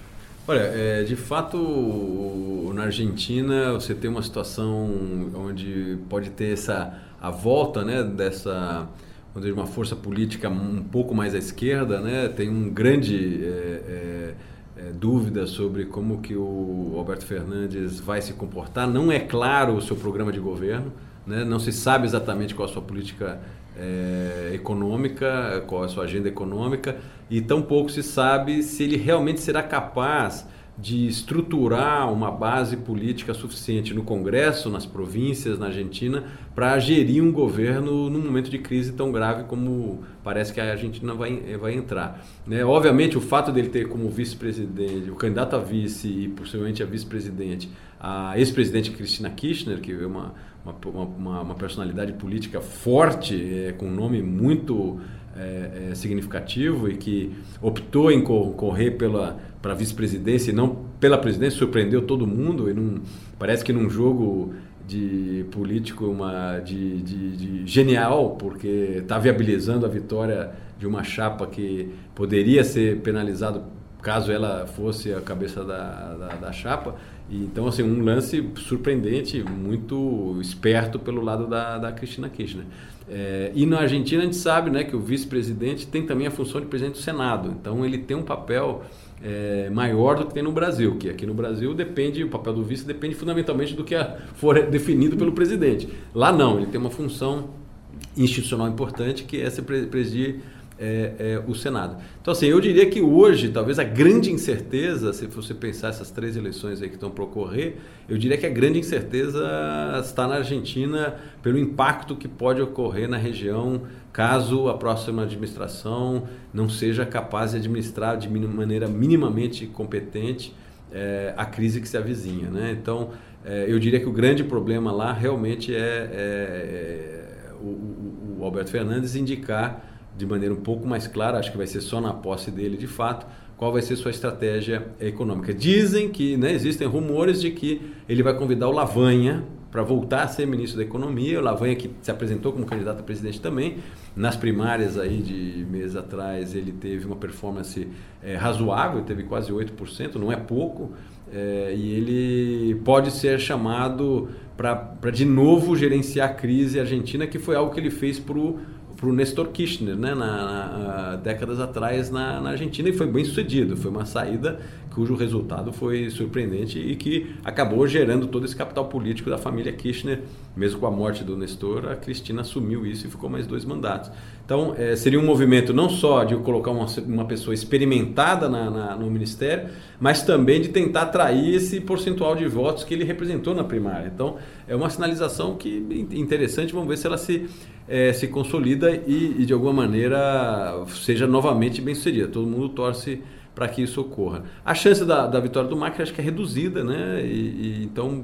Olha, é, de fato, na Argentina você tem uma situação onde pode ter essa a volta, né, dessa onde uma força política um pouco mais à esquerda, né, tem um grande é, é, é, dúvida sobre como que o Alberto Fernandes vai se comportar. Não é claro o seu programa de governo, né, não se sabe exatamente qual a sua política é, econômica, qual é a sua agenda econômica, e tampouco se sabe se ele realmente será capaz de estruturar uma base política suficiente no Congresso, nas províncias, na Argentina, para gerir um governo num momento de crise tão grave como parece que a Argentina vai, vai entrar. Né? Obviamente, o fato dele ter como vice-presidente, o candidato a vice e possivelmente a vice-presidente, a ex-presidente Cristina Kirchner, que é uma, uma, uma, uma personalidade política forte, é, com um nome muito é, é, significativo e que optou em correr para vice-presidência e não pela presidência, surpreendeu todo mundo e não, parece que num jogo de político uma de, de, de genial porque está viabilizando a vitória de uma chapa que poderia ser penalizado caso ela fosse a cabeça da, da, da chapa então, assim, um lance surpreendente, muito esperto pelo lado da, da Cristina Kirchner. É, e na Argentina a gente sabe né, que o vice-presidente tem também a função de presidente do Senado. Então, ele tem um papel é, maior do que tem no Brasil, que aqui no Brasil depende, o papel do vice depende fundamentalmente do que for definido pelo presidente. Lá não, ele tem uma função institucional importante que é se presidir é, é, o Senado. Então, assim, eu diria que hoje, talvez a grande incerteza, se você pensar essas três eleições aí que estão para ocorrer, eu diria que a grande incerteza está na Argentina pelo impacto que pode ocorrer na região caso a próxima administração não seja capaz de administrar de maneira minimamente competente é, a crise que se avizinha. Né? Então, é, eu diria que o grande problema lá realmente é, é, é o, o Alberto Fernandes indicar de maneira um pouco mais clara, acho que vai ser só na posse dele de fato, qual vai ser sua estratégia econômica. Dizem que né, existem rumores de que ele vai convidar o Lavanha para voltar a ser ministro da Economia. O Lavanha que se apresentou como candidato a presidente também. Nas primárias aí de meses atrás ele teve uma performance é, razoável, teve quase 8%, não é pouco. É, e ele pode ser chamado para de novo gerenciar a crise argentina, que foi algo que ele fez para o para o Nestor Kirchner, né, na, na, décadas atrás na, na, Argentina e foi bem sucedido. Foi uma saída cujo resultado foi surpreendente e que acabou gerando todo esse capital político da família Kirchner. Mesmo com a morte do Nestor, a Cristina assumiu isso e ficou mais dois mandatos. Então, é, seria um movimento não só de colocar uma, uma pessoa experimentada na, na, no ministério, mas também de tentar atrair esse percentual de votos que ele representou na primária. Então, é uma sinalização que interessante. Vamos ver se ela se é, se consolida e, e, de alguma maneira seja novamente bem sucedida. Todo mundo torce para que isso ocorra. A chance da, da, vitória do Macri acho que é reduzida, né? E, e, então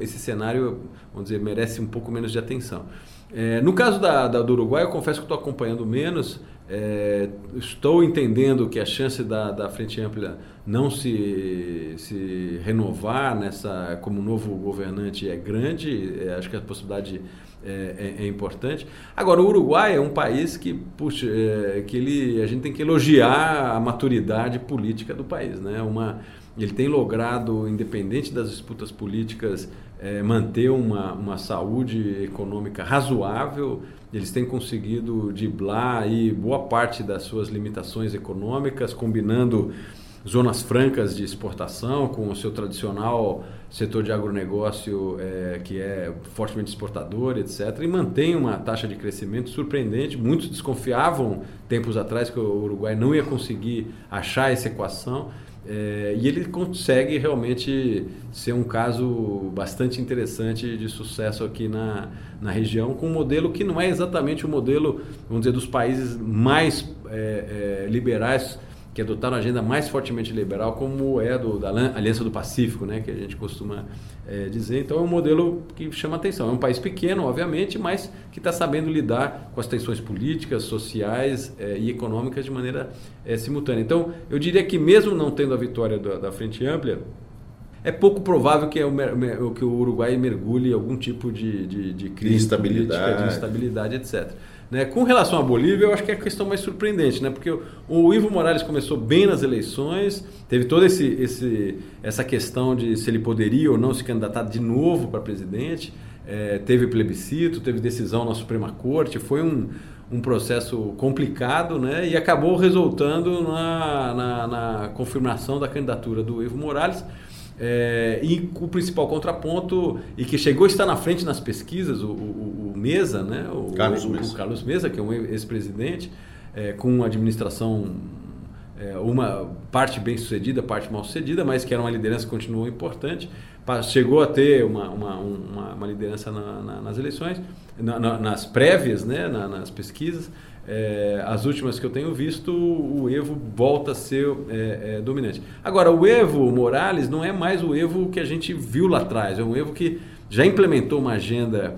esse cenário, vamos dizer, merece um pouco menos de atenção. É, no caso da, da, do Uruguai, eu confesso que estou acompanhando menos. É, estou entendendo que a chance da, da Frente Ampla não se, se renovar nessa como novo governante é grande. É, acho que a possibilidade é, é, é, importante. Agora, o Uruguai é um país que, puxa, é, que ele, a gente tem que elogiar a maturidade política do país. Né? Uma, ele tem logrado, independente das disputas políticas, é, manter uma, uma saúde econômica razoável. Eles têm conseguido driblar aí boa parte das suas limitações econômicas, combinando zonas francas de exportação, com o seu tradicional setor de agronegócio é, que é fortemente exportador, etc., e mantém uma taxa de crescimento surpreendente. Muitos desconfiavam tempos atrás que o Uruguai não ia conseguir achar essa equação. É, e ele consegue realmente ser um caso bastante interessante de sucesso aqui na, na região, com um modelo que não é exatamente o modelo, vamos dizer, dos países mais é, é, liberais que adotaram a agenda mais fortemente liberal, como é do, da Aliança do Pacífico, né, que a gente costuma é, dizer. Então é um modelo que chama atenção. É um país pequeno, obviamente, mas que está sabendo lidar com as tensões políticas, sociais é, e econômicas de maneira é, simultânea. Então eu diria que mesmo não tendo a vitória da, da Frente Ampla, é pouco provável que, o, que o Uruguai mergulhe em algum tipo de, de, de crise de instabilidade. política, de instabilidade, etc. Né? Com relação à Bolívia, eu acho que é a questão mais surpreendente, né? porque o, Ivo Morales começou bem nas eleições, teve toda esse, esse, essa questão de se ele poderia ou não se candidatar de novo para presidente, é, teve plebiscito, teve decisão na Suprema Corte, foi um, um processo complicado né? e acabou resultando na, na, na confirmação da candidatura do Ivo Morales. É, e o principal contraponto, e que chegou a estar na frente nas pesquisas, o, o, o Mesa, né? o, Carlos, Mesa. o Carlos Mesa, que é um ex-presidente, é, com uma administração, é, uma parte bem sucedida, parte mal sucedida, mas que era uma liderança que continuou importante. Chegou a ter uma, uma, uma, uma liderança na, na, nas eleições, na, nas prévias, né? nas pesquisas. É, as últimas que eu tenho visto, o Evo volta a ser é, é, dominante. Agora, o Evo Morales não é mais o Evo que a gente viu lá atrás, é um Evo que já implementou uma agenda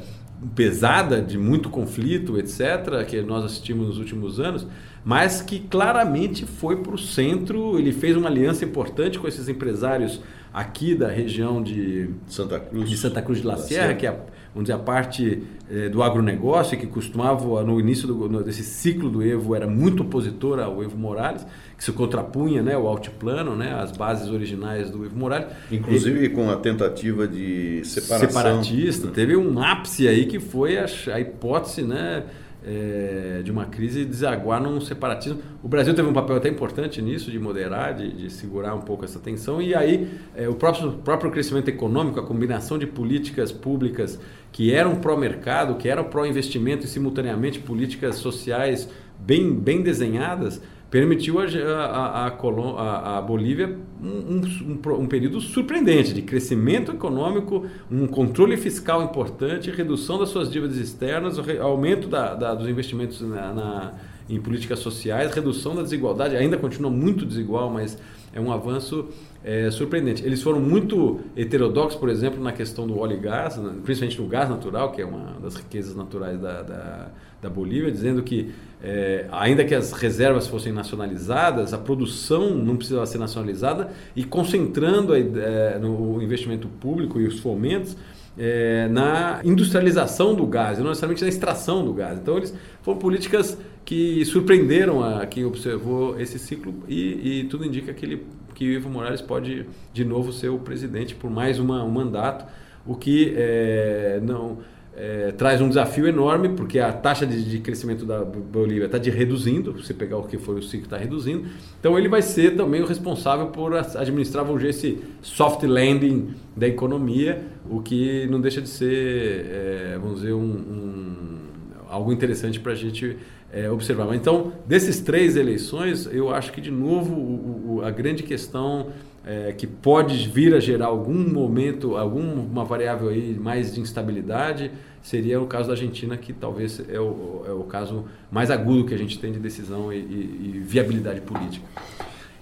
pesada, de muito conflito, etc., que nós assistimos nos últimos anos, mas que claramente foi para o centro, ele fez uma aliança importante com esses empresários aqui da região de Santa Cruz de, Santa Cruz de La Sierra, que é vamos dizer, a parte eh, do agronegócio, que costumava, no início do, no, desse ciclo do Evo, era muito opositora ao Evo Morales, que se contrapunha né, ao altiplano, né, as bases originais do Evo Morales. Inclusive Ele, com a tentativa de separação. Separatista. Teve um ápice aí que foi a, a hipótese, né? é, de uma crise desaguar num separatismo. O Brasil teve um papel até importante nisso, de moderar, de, de segurar um pouco essa tensão. E aí é, o próprio, próprio crescimento econômico, a combinação de políticas públicas que eram pró-mercado, que eram pró-investimento e simultaneamente políticas sociais bem, bem desenhadas, permitiu a, a, a, a, Bolívia um, um, um, período surpreendente de crescimento econômico, um controle fiscal importante, redução das suas dívidas externas, aumento da, da, dos investimentos na, na, em políticas sociais, redução da desigualdade, ainda continua muito desigual, mas é um avanço é, surpreendente. Eles foram muito heterodoxos, por exemplo, na questão do óleo e gás, principalmente no gás natural, que é uma das riquezas naturais da, da, da Bolívia, dizendo que, é, ainda que as reservas fossem nacionalizadas, a produção não precisava ser nacionalizada e concentrando a, é, no investimento público e os fomentos é, na industrialização do gás, não necessariamente na extração do gás. Então, eles foram políticas que surpreenderam a quem observou esse ciclo e, e tudo indica que, ele, que Ivo Morales pode de novo ser o presidente por mais uma, um mandato, o que é, não é, traz um desafio enorme, porque a taxa de, de crescimento da Bolívia está reduzindo, se pegar o que foi o ciclo, está reduzindo. Então ele vai ser também o responsável por administrar, vamos dizer, esse soft landing da economia, o que não deixa de ser, é, vamos dizer, um, um, algo interessante para a gente é, observar. Então, desses três eleições, eu acho que, de novo, o, o, a grande questão é, que pode vir a gerar algum momento, alguma variável aí mais de instabilidade, seria o caso da Argentina, que talvez é o, é o caso mais agudo que a gente tem de decisão e, e, e viabilidade política.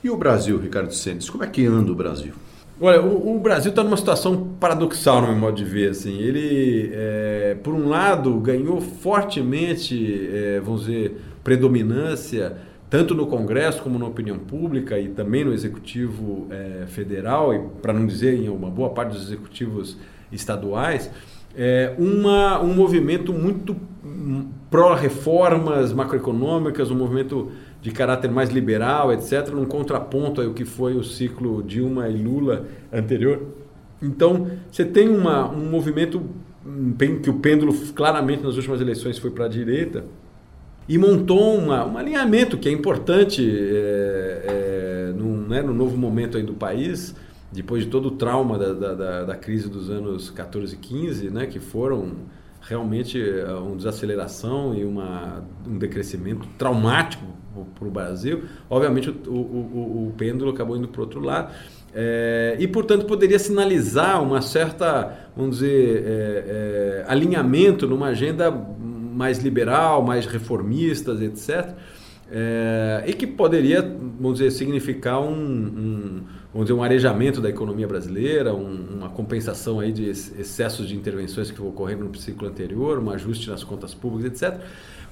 E o Brasil, Ricardo Sentes, como é que anda o Brasil? Olha, o, o Brasil está numa situação paradoxal, no meu modo de ver. Assim. Ele, é, por um lado, ganhou fortemente, é, vamos dizer, predominância tanto no Congresso como na opinião pública e também no Executivo é, Federal, e para não dizer em uma boa parte dos executivos estaduais, é, uma, um movimento muito pró-reformas macroeconômicas, um movimento de caráter mais liberal, etc., num contraponto ao que foi o ciclo Dilma e Lula anterior. Então, você tem uma, um movimento que o pêndulo claramente nas últimas eleições foi para a direita, e montou uma, um alinhamento que é importante é, é, no, né, no novo momento aí do país, depois de todo o trauma da, da, da, crise dos anos 14 e 15, né, que foram realmente é, uma desaceleração e uma, um decrescimento traumático para o Brasil. Obviamente o, o, o, pêndulo acabou indo para o outro lado. É, e, portanto, poderia sinalizar uma certa, vamos dizer, é, é, alinhamento numa agenda mais liberal, mais reformistas, etc. É, e que poderia, vamos dizer, significar um, um, vamos dizer, um arejamento da economia brasileira, um, uma compensação aí de excessos de intervenções que ocorreram no ciclo anterior, um ajuste nas contas públicas, etc.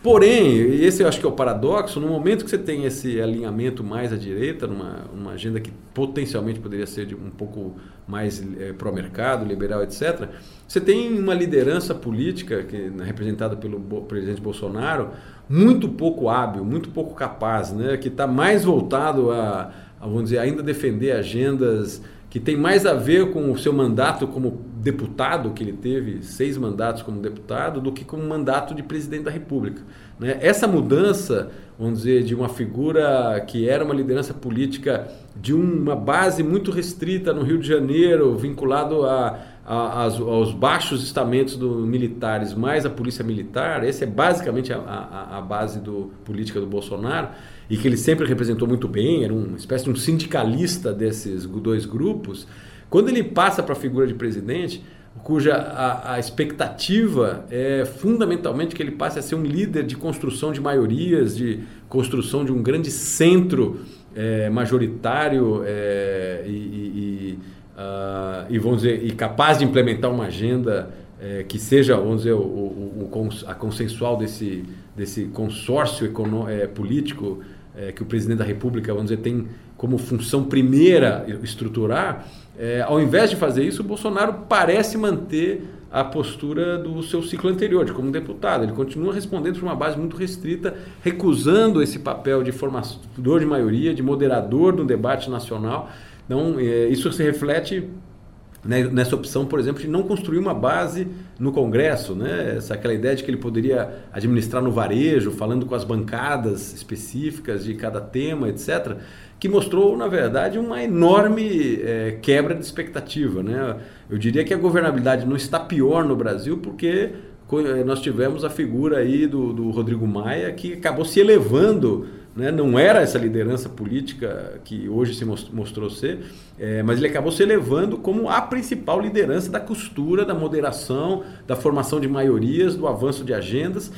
Porém, esse eu acho que é o paradoxo, no momento que você tem esse alinhamento mais à direita, numa, agenda que potencialmente poderia ser um pouco mais é, pró-mercado, liberal, etc., você tem uma liderança política, que, né, representada pelo presidente Bolsonaro, muito pouco hábil, muito pouco capaz, né, que está mais voltado a, vamos dizer, ainda defender agendas que tem mais a ver com o seu mandato como deputado, que ele teve seis mandatos como deputado, do que com o mandato de presidente da República. Né? Essa mudança, vamos dizer, de uma figura que era uma liderança política de uma base muito restrita no Rio de Janeiro, vinculado a, a, aos baixos estamentos militares, mais a polícia militar, essa é basicamente a, a, a base do política do Bolsonaro e que ele sempre representou muito bem, era uma espécie de um sindicalista desses dois grupos, quando ele passa para a figura de presidente, cuja a, a, expectativa é fundamentalmente que ele passe a ser um líder de construção de maiorias, de construção de um grande centro é, majoritário é, e, e, uh, e, vamos dizer, e capaz de implementar uma agenda é, que seja, vamos dizer, o, o, o, a consensual desse, desse consórcio é, político é, que o presidente da República, vamos dizer, tem como função primeira estruturar, ao invés de fazer isso, o Bolsonaro parece manter a postura do seu ciclo anterior, de como deputado. Ele continua respondendo por uma base muito restrita, recusando esse papel de formador de maioria, de moderador do debate nacional. Então, é, isso se reflete né, nessa opção, por exemplo, de não construir uma base no Congresso, né? Essa, aquela ideia de que ele poderia administrar no varejo, falando com as bancadas específicas de cada tema, etc., que mostrou, na verdade, uma enorme é, quebra de expectativa. Né? Eu diria que a governabilidade não está pior no Brasil porque nós tivemos a figura aí do, do Rodrigo Maia que acabou se elevando né? não era essa liderança política que hoje se mostrou ser, é, mas ele acabou se elevando como a principal liderança da costura, da moderação, da formação de maiorias, do avanço de agendas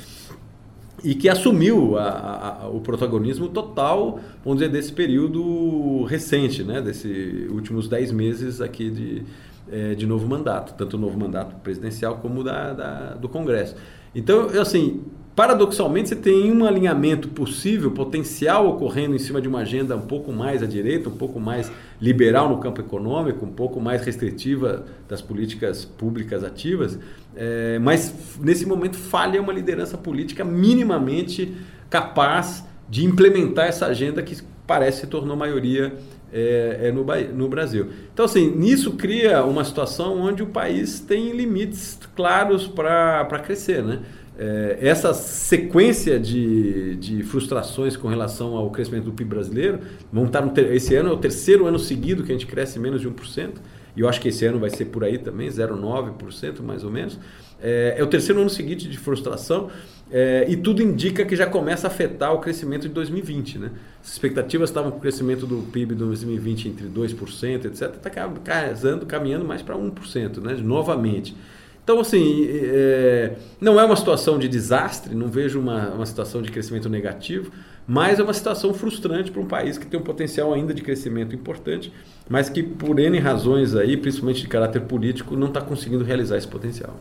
e que assumiu a, a, o protagonismo total, vamos dizer, desse período recente, né? desses últimos dez meses aqui de, é, de novo mandato, tanto o novo mandato presidencial como da, da, do Congresso. Então, assim, paradoxalmente, você tem um alinhamento possível, potencial ocorrendo em cima de uma agenda um pouco mais à direita, um pouco mais liberal no campo econômico, um pouco mais restritiva das políticas públicas ativas, é, mas nesse momento falha uma liderança política minimamente capaz de implementar essa agenda que parece se tornou maioria é, é no, no, Brasil. Então, assim, nisso cria uma situação onde o país tem limites claros para crescer, né? É, essa sequência de, de frustrações com relação ao crescimento do PIB brasileiro, vão estar ter, esse ano é o terceiro ano seguido que a gente cresce menos de 1%, e eu acho que esse ano vai ser por aí também, 0,9% mais ou menos. É, é, o terceiro ano seguinte de frustração é, e tudo indica que já começa a afetar o crescimento de 2020. Né? As expectativas estavam para o crescimento do PIB de 2020 entre 2%, etc. Está caminhando, caminhando mais para 1%, né? novamente. Então, assim, é, não é uma situação de desastre, não vejo uma, uma situação de crescimento negativo, mas é uma situação frustrante para um país que tem um potencial ainda de crescimento importante, mas que, por N razões aí, principalmente de caráter político, não está conseguindo realizar esse potencial.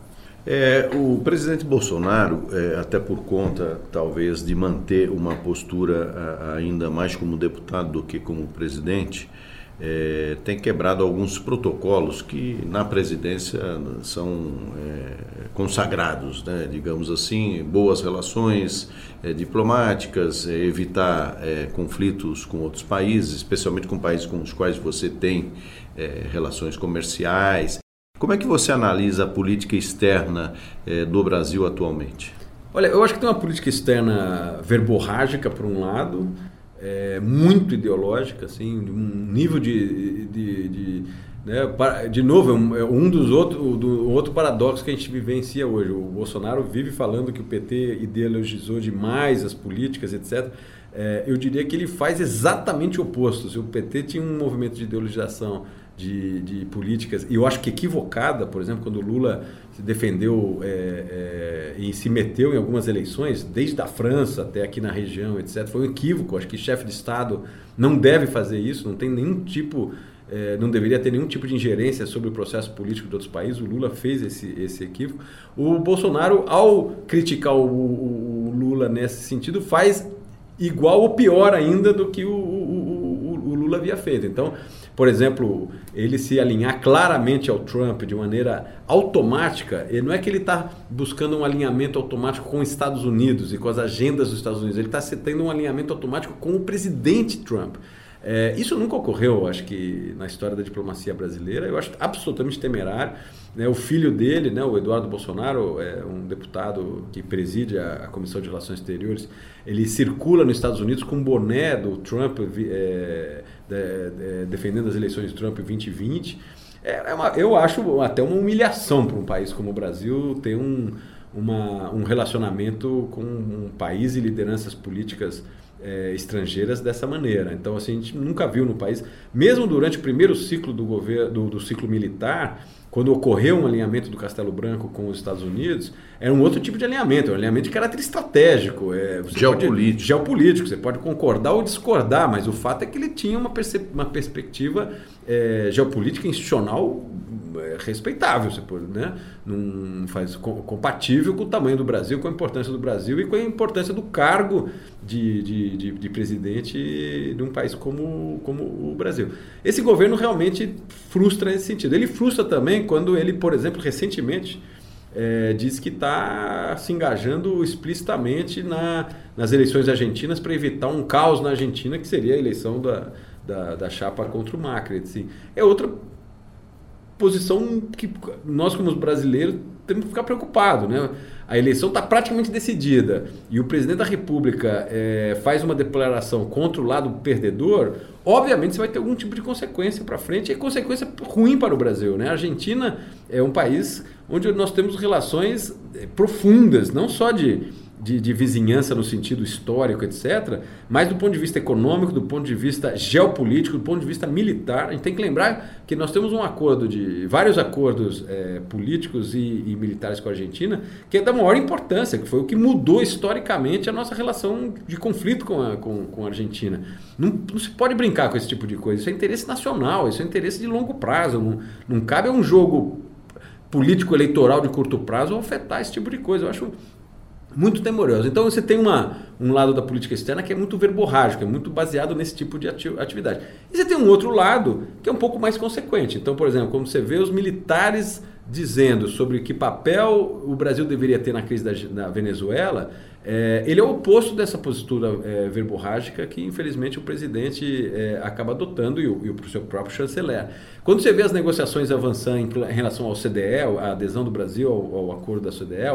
É, o presidente Bolsonaro, é, até por conta, talvez, de manter uma postura ainda mais como deputado do que como presidente, é, tem quebrado alguns protocolos que na presidência são é, consagrados, né? digamos assim, boas relações é, diplomáticas, é, evitar é, conflitos com outros países, especialmente com países com os quais você tem é, relações comerciais. Como é que você analisa a política externa do Brasil atualmente? Olha, eu acho que tem uma política externa verborrágica, por um lado, é, muito ideológica, assim, um nível de, de, de né, de novo, é um, é dos outros, do outro paradoxo que a gente vivencia hoje. O Bolsonaro vive falando que o PT ideologizou demais as políticas, etc. É, eu diria que ele faz exatamente o oposto. Se o PT tinha um movimento de ideologização de, de políticas, e eu acho que equivocada, por exemplo, quando o Lula se defendeu é, é, e se meteu em algumas eleições, desde a França até aqui na região, etc. Foi um equívoco. Acho que chefe de Estado não deve fazer isso, não tem nenhum tipo, é, não deveria ter nenhum tipo de ingerência sobre o processo político de outros países. O Lula fez esse, esse equívoco. O Bolsonaro, ao criticar o, o, o Lula nesse sentido, faz igual ou pior ainda do que o, o, Lula havia feito. Então, por exemplo, ele se alinhar claramente ao Trump de maneira automática, ele não é que ele está buscando um alinhamento automático com os Estados Unidos e com as agendas dos Estados Unidos, ele está tendo um alinhamento automático com o presidente Trump. É, isso nunca ocorreu, acho que, na história da diplomacia brasileira. Eu acho absolutamente temerário. Né? O filho dele, né, o Eduardo Bolsonaro, é um deputado que preside a, Comissão de Relações Exteriores, ele circula nos Estados Unidos com um boné do Trump, é, de, de, defendendo as eleições de Trump 2020. É, é uma, eu acho até uma humilhação para um país como o Brasil ter um, uma, um relacionamento com um país e lideranças políticas é, estrangeiras dessa maneira. Então, assim, a gente nunca viu no país, mesmo durante o primeiro ciclo do governo, do, do ciclo militar, quando ocorreu um alinhamento do Castelo Branco com os Estados Unidos, era um outro tipo de alinhamento, um alinhamento de caráter estratégico. É, geopolítico. Pode, geopolítico. Você pode concordar ou discordar, mas o fato é que ele tinha uma, uma perspectiva é, geopolítica institucional é, respeitável, você pode, né? Não faz compatível com o tamanho do Brasil, com a importância do Brasil e com a importância do cargo de, de, de, de presidente de um país como, como o Brasil. Esse governo realmente frustra nesse sentido. Ele frustra também quando ele, por exemplo, recentemente é, diz que está se engajando explicitamente na, nas eleições argentinas para evitar um caos na Argentina, que seria a eleição da, da, da chapa contra o Macri. Assim. É outra posição que nós, como brasileiros, temos que ficar preocupados. Né? A eleição está praticamente decidida e o presidente da República é, faz uma declaração contra o lado perdedor, obviamente você vai ter algum tipo de consequência para frente e consequência ruim para o Brasil. Né? A Argentina é um país onde nós temos relações é, profundas, não só de de, de, vizinhança no sentido histórico, etc., mas do ponto de vista econômico, do ponto de vista geopolítico, do ponto de vista militar. A gente tem que lembrar que nós temos um acordo de vários acordos é, políticos e, e, militares com a Argentina, que é da maior importância, que foi o que mudou historicamente a nossa relação de conflito com a, com, com a Argentina. Não, não, se pode brincar com esse tipo de coisa. Isso é interesse nacional, isso é interesse de longo prazo. Não, não cabe a um jogo político-eleitoral de curto prazo afetar esse tipo de coisa. Eu acho muito temoroso. Então você tem uma, um lado da política externa que é muito verborrágico, é muito baseado nesse tipo de atividade. E você tem um outro lado que é um pouco mais consequente. Então, por exemplo, como você vê os militares dizendo sobre que papel o Brasil deveria ter na crise da, da Venezuela, é, ele é o oposto dessa postura é, verborrágica que, infelizmente, o presidente é, acaba adotando e o, e o seu próprio chanceler. Quando você vê as negociações avançando em, em relação ao CDE, a adesão do Brasil ao, ao acordo da CDE,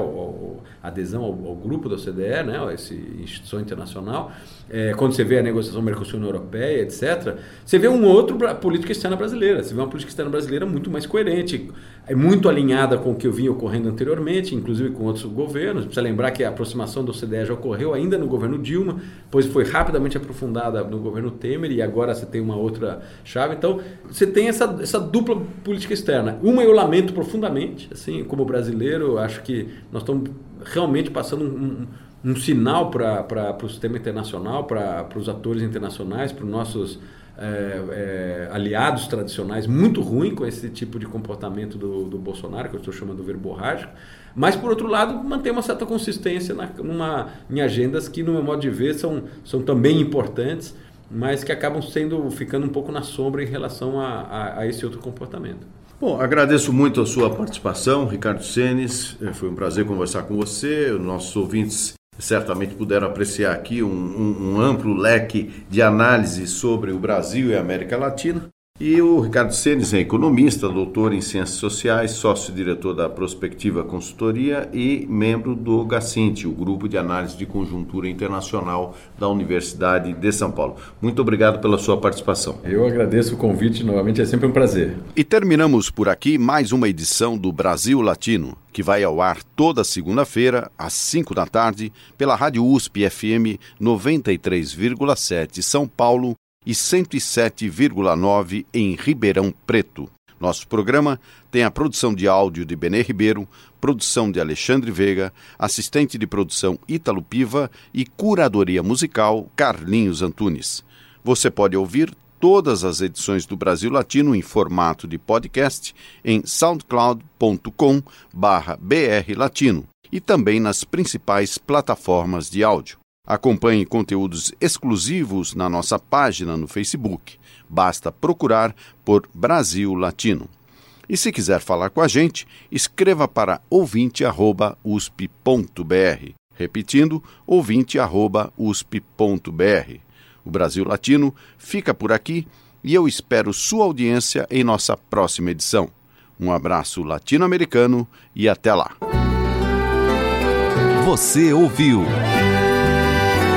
a adesão ao, ao, grupo da CDE, né, essa instituição internacional, é, quando você vê a negociação Mercosul-União Europeia, etc., você vê um outro política externa brasileira. Você vê uma política externa brasileira muito mais coerente, é muito alinhada com o que eu vinha ocorrendo anteriormente, inclusive com outros governos. Precisa lembrar que a aproximação do CDE já ocorreu ainda no governo Dilma, depois foi rapidamente aprofundada no governo Temer e agora você tem uma outra chave. Então, você tem essa essa dupla política externa. Uma eu lamento profundamente, assim, como brasileiro, acho que nós estamos realmente passando um, um, um sinal para o sistema internacional, para os atores internacionais, para os nossos é, é, aliados tradicionais, muito ruim com esse tipo de comportamento do, do Bolsonaro, que eu estou chamando de verborrágico. Mas, por outro lado, manter uma certa consistência na, numa, em agendas que, no meu modo de ver, são, são também importantes mas que acabam sendo ficando um pouco na sombra em relação a, a, a esse outro comportamento. Bom, agradeço muito a sua participação, Ricardo Senes. É, foi um prazer conversar com você. Nossos ouvintes certamente puderam apreciar aqui um, um, um amplo leque de análise sobre o Brasil e a América Latina. E o Ricardo Senes é economista, doutor em ciências sociais, sócio-diretor da Prospectiva Consultoria e membro do GACINT, o Grupo de Análise de Conjuntura Internacional da Universidade de São Paulo. Muito obrigado pela sua participação. Eu agradeço o convite, novamente é sempre um prazer. E terminamos por aqui mais uma edição do Brasil Latino, que vai ao ar toda segunda-feira, às 5 da tarde, pela Rádio USP FM 93,7 São Paulo e 107,9 em Ribeirão Preto. Nosso programa tem a produção de áudio de Benê Ribeiro, produção de Alexandre Veiga, assistente de produção Ítalo Piva e curadoria musical Carlinhos Antunes. Você pode ouvir todas as edições do Brasil Latino em formato de podcast em soundcloud.com/brlatino e também nas principais plataformas de áudio. Acompanhe conteúdos exclusivos na nossa página no Facebook. Basta procurar por Brasil Latino. E se quiser falar com a gente, escreva para ouvinte@usp.br. Repetindo, ouvinte@usp.br. O Brasil Latino fica por aqui e eu espero sua audiência em nossa próxima edição. Um abraço latino-americano e até lá. Você ouviu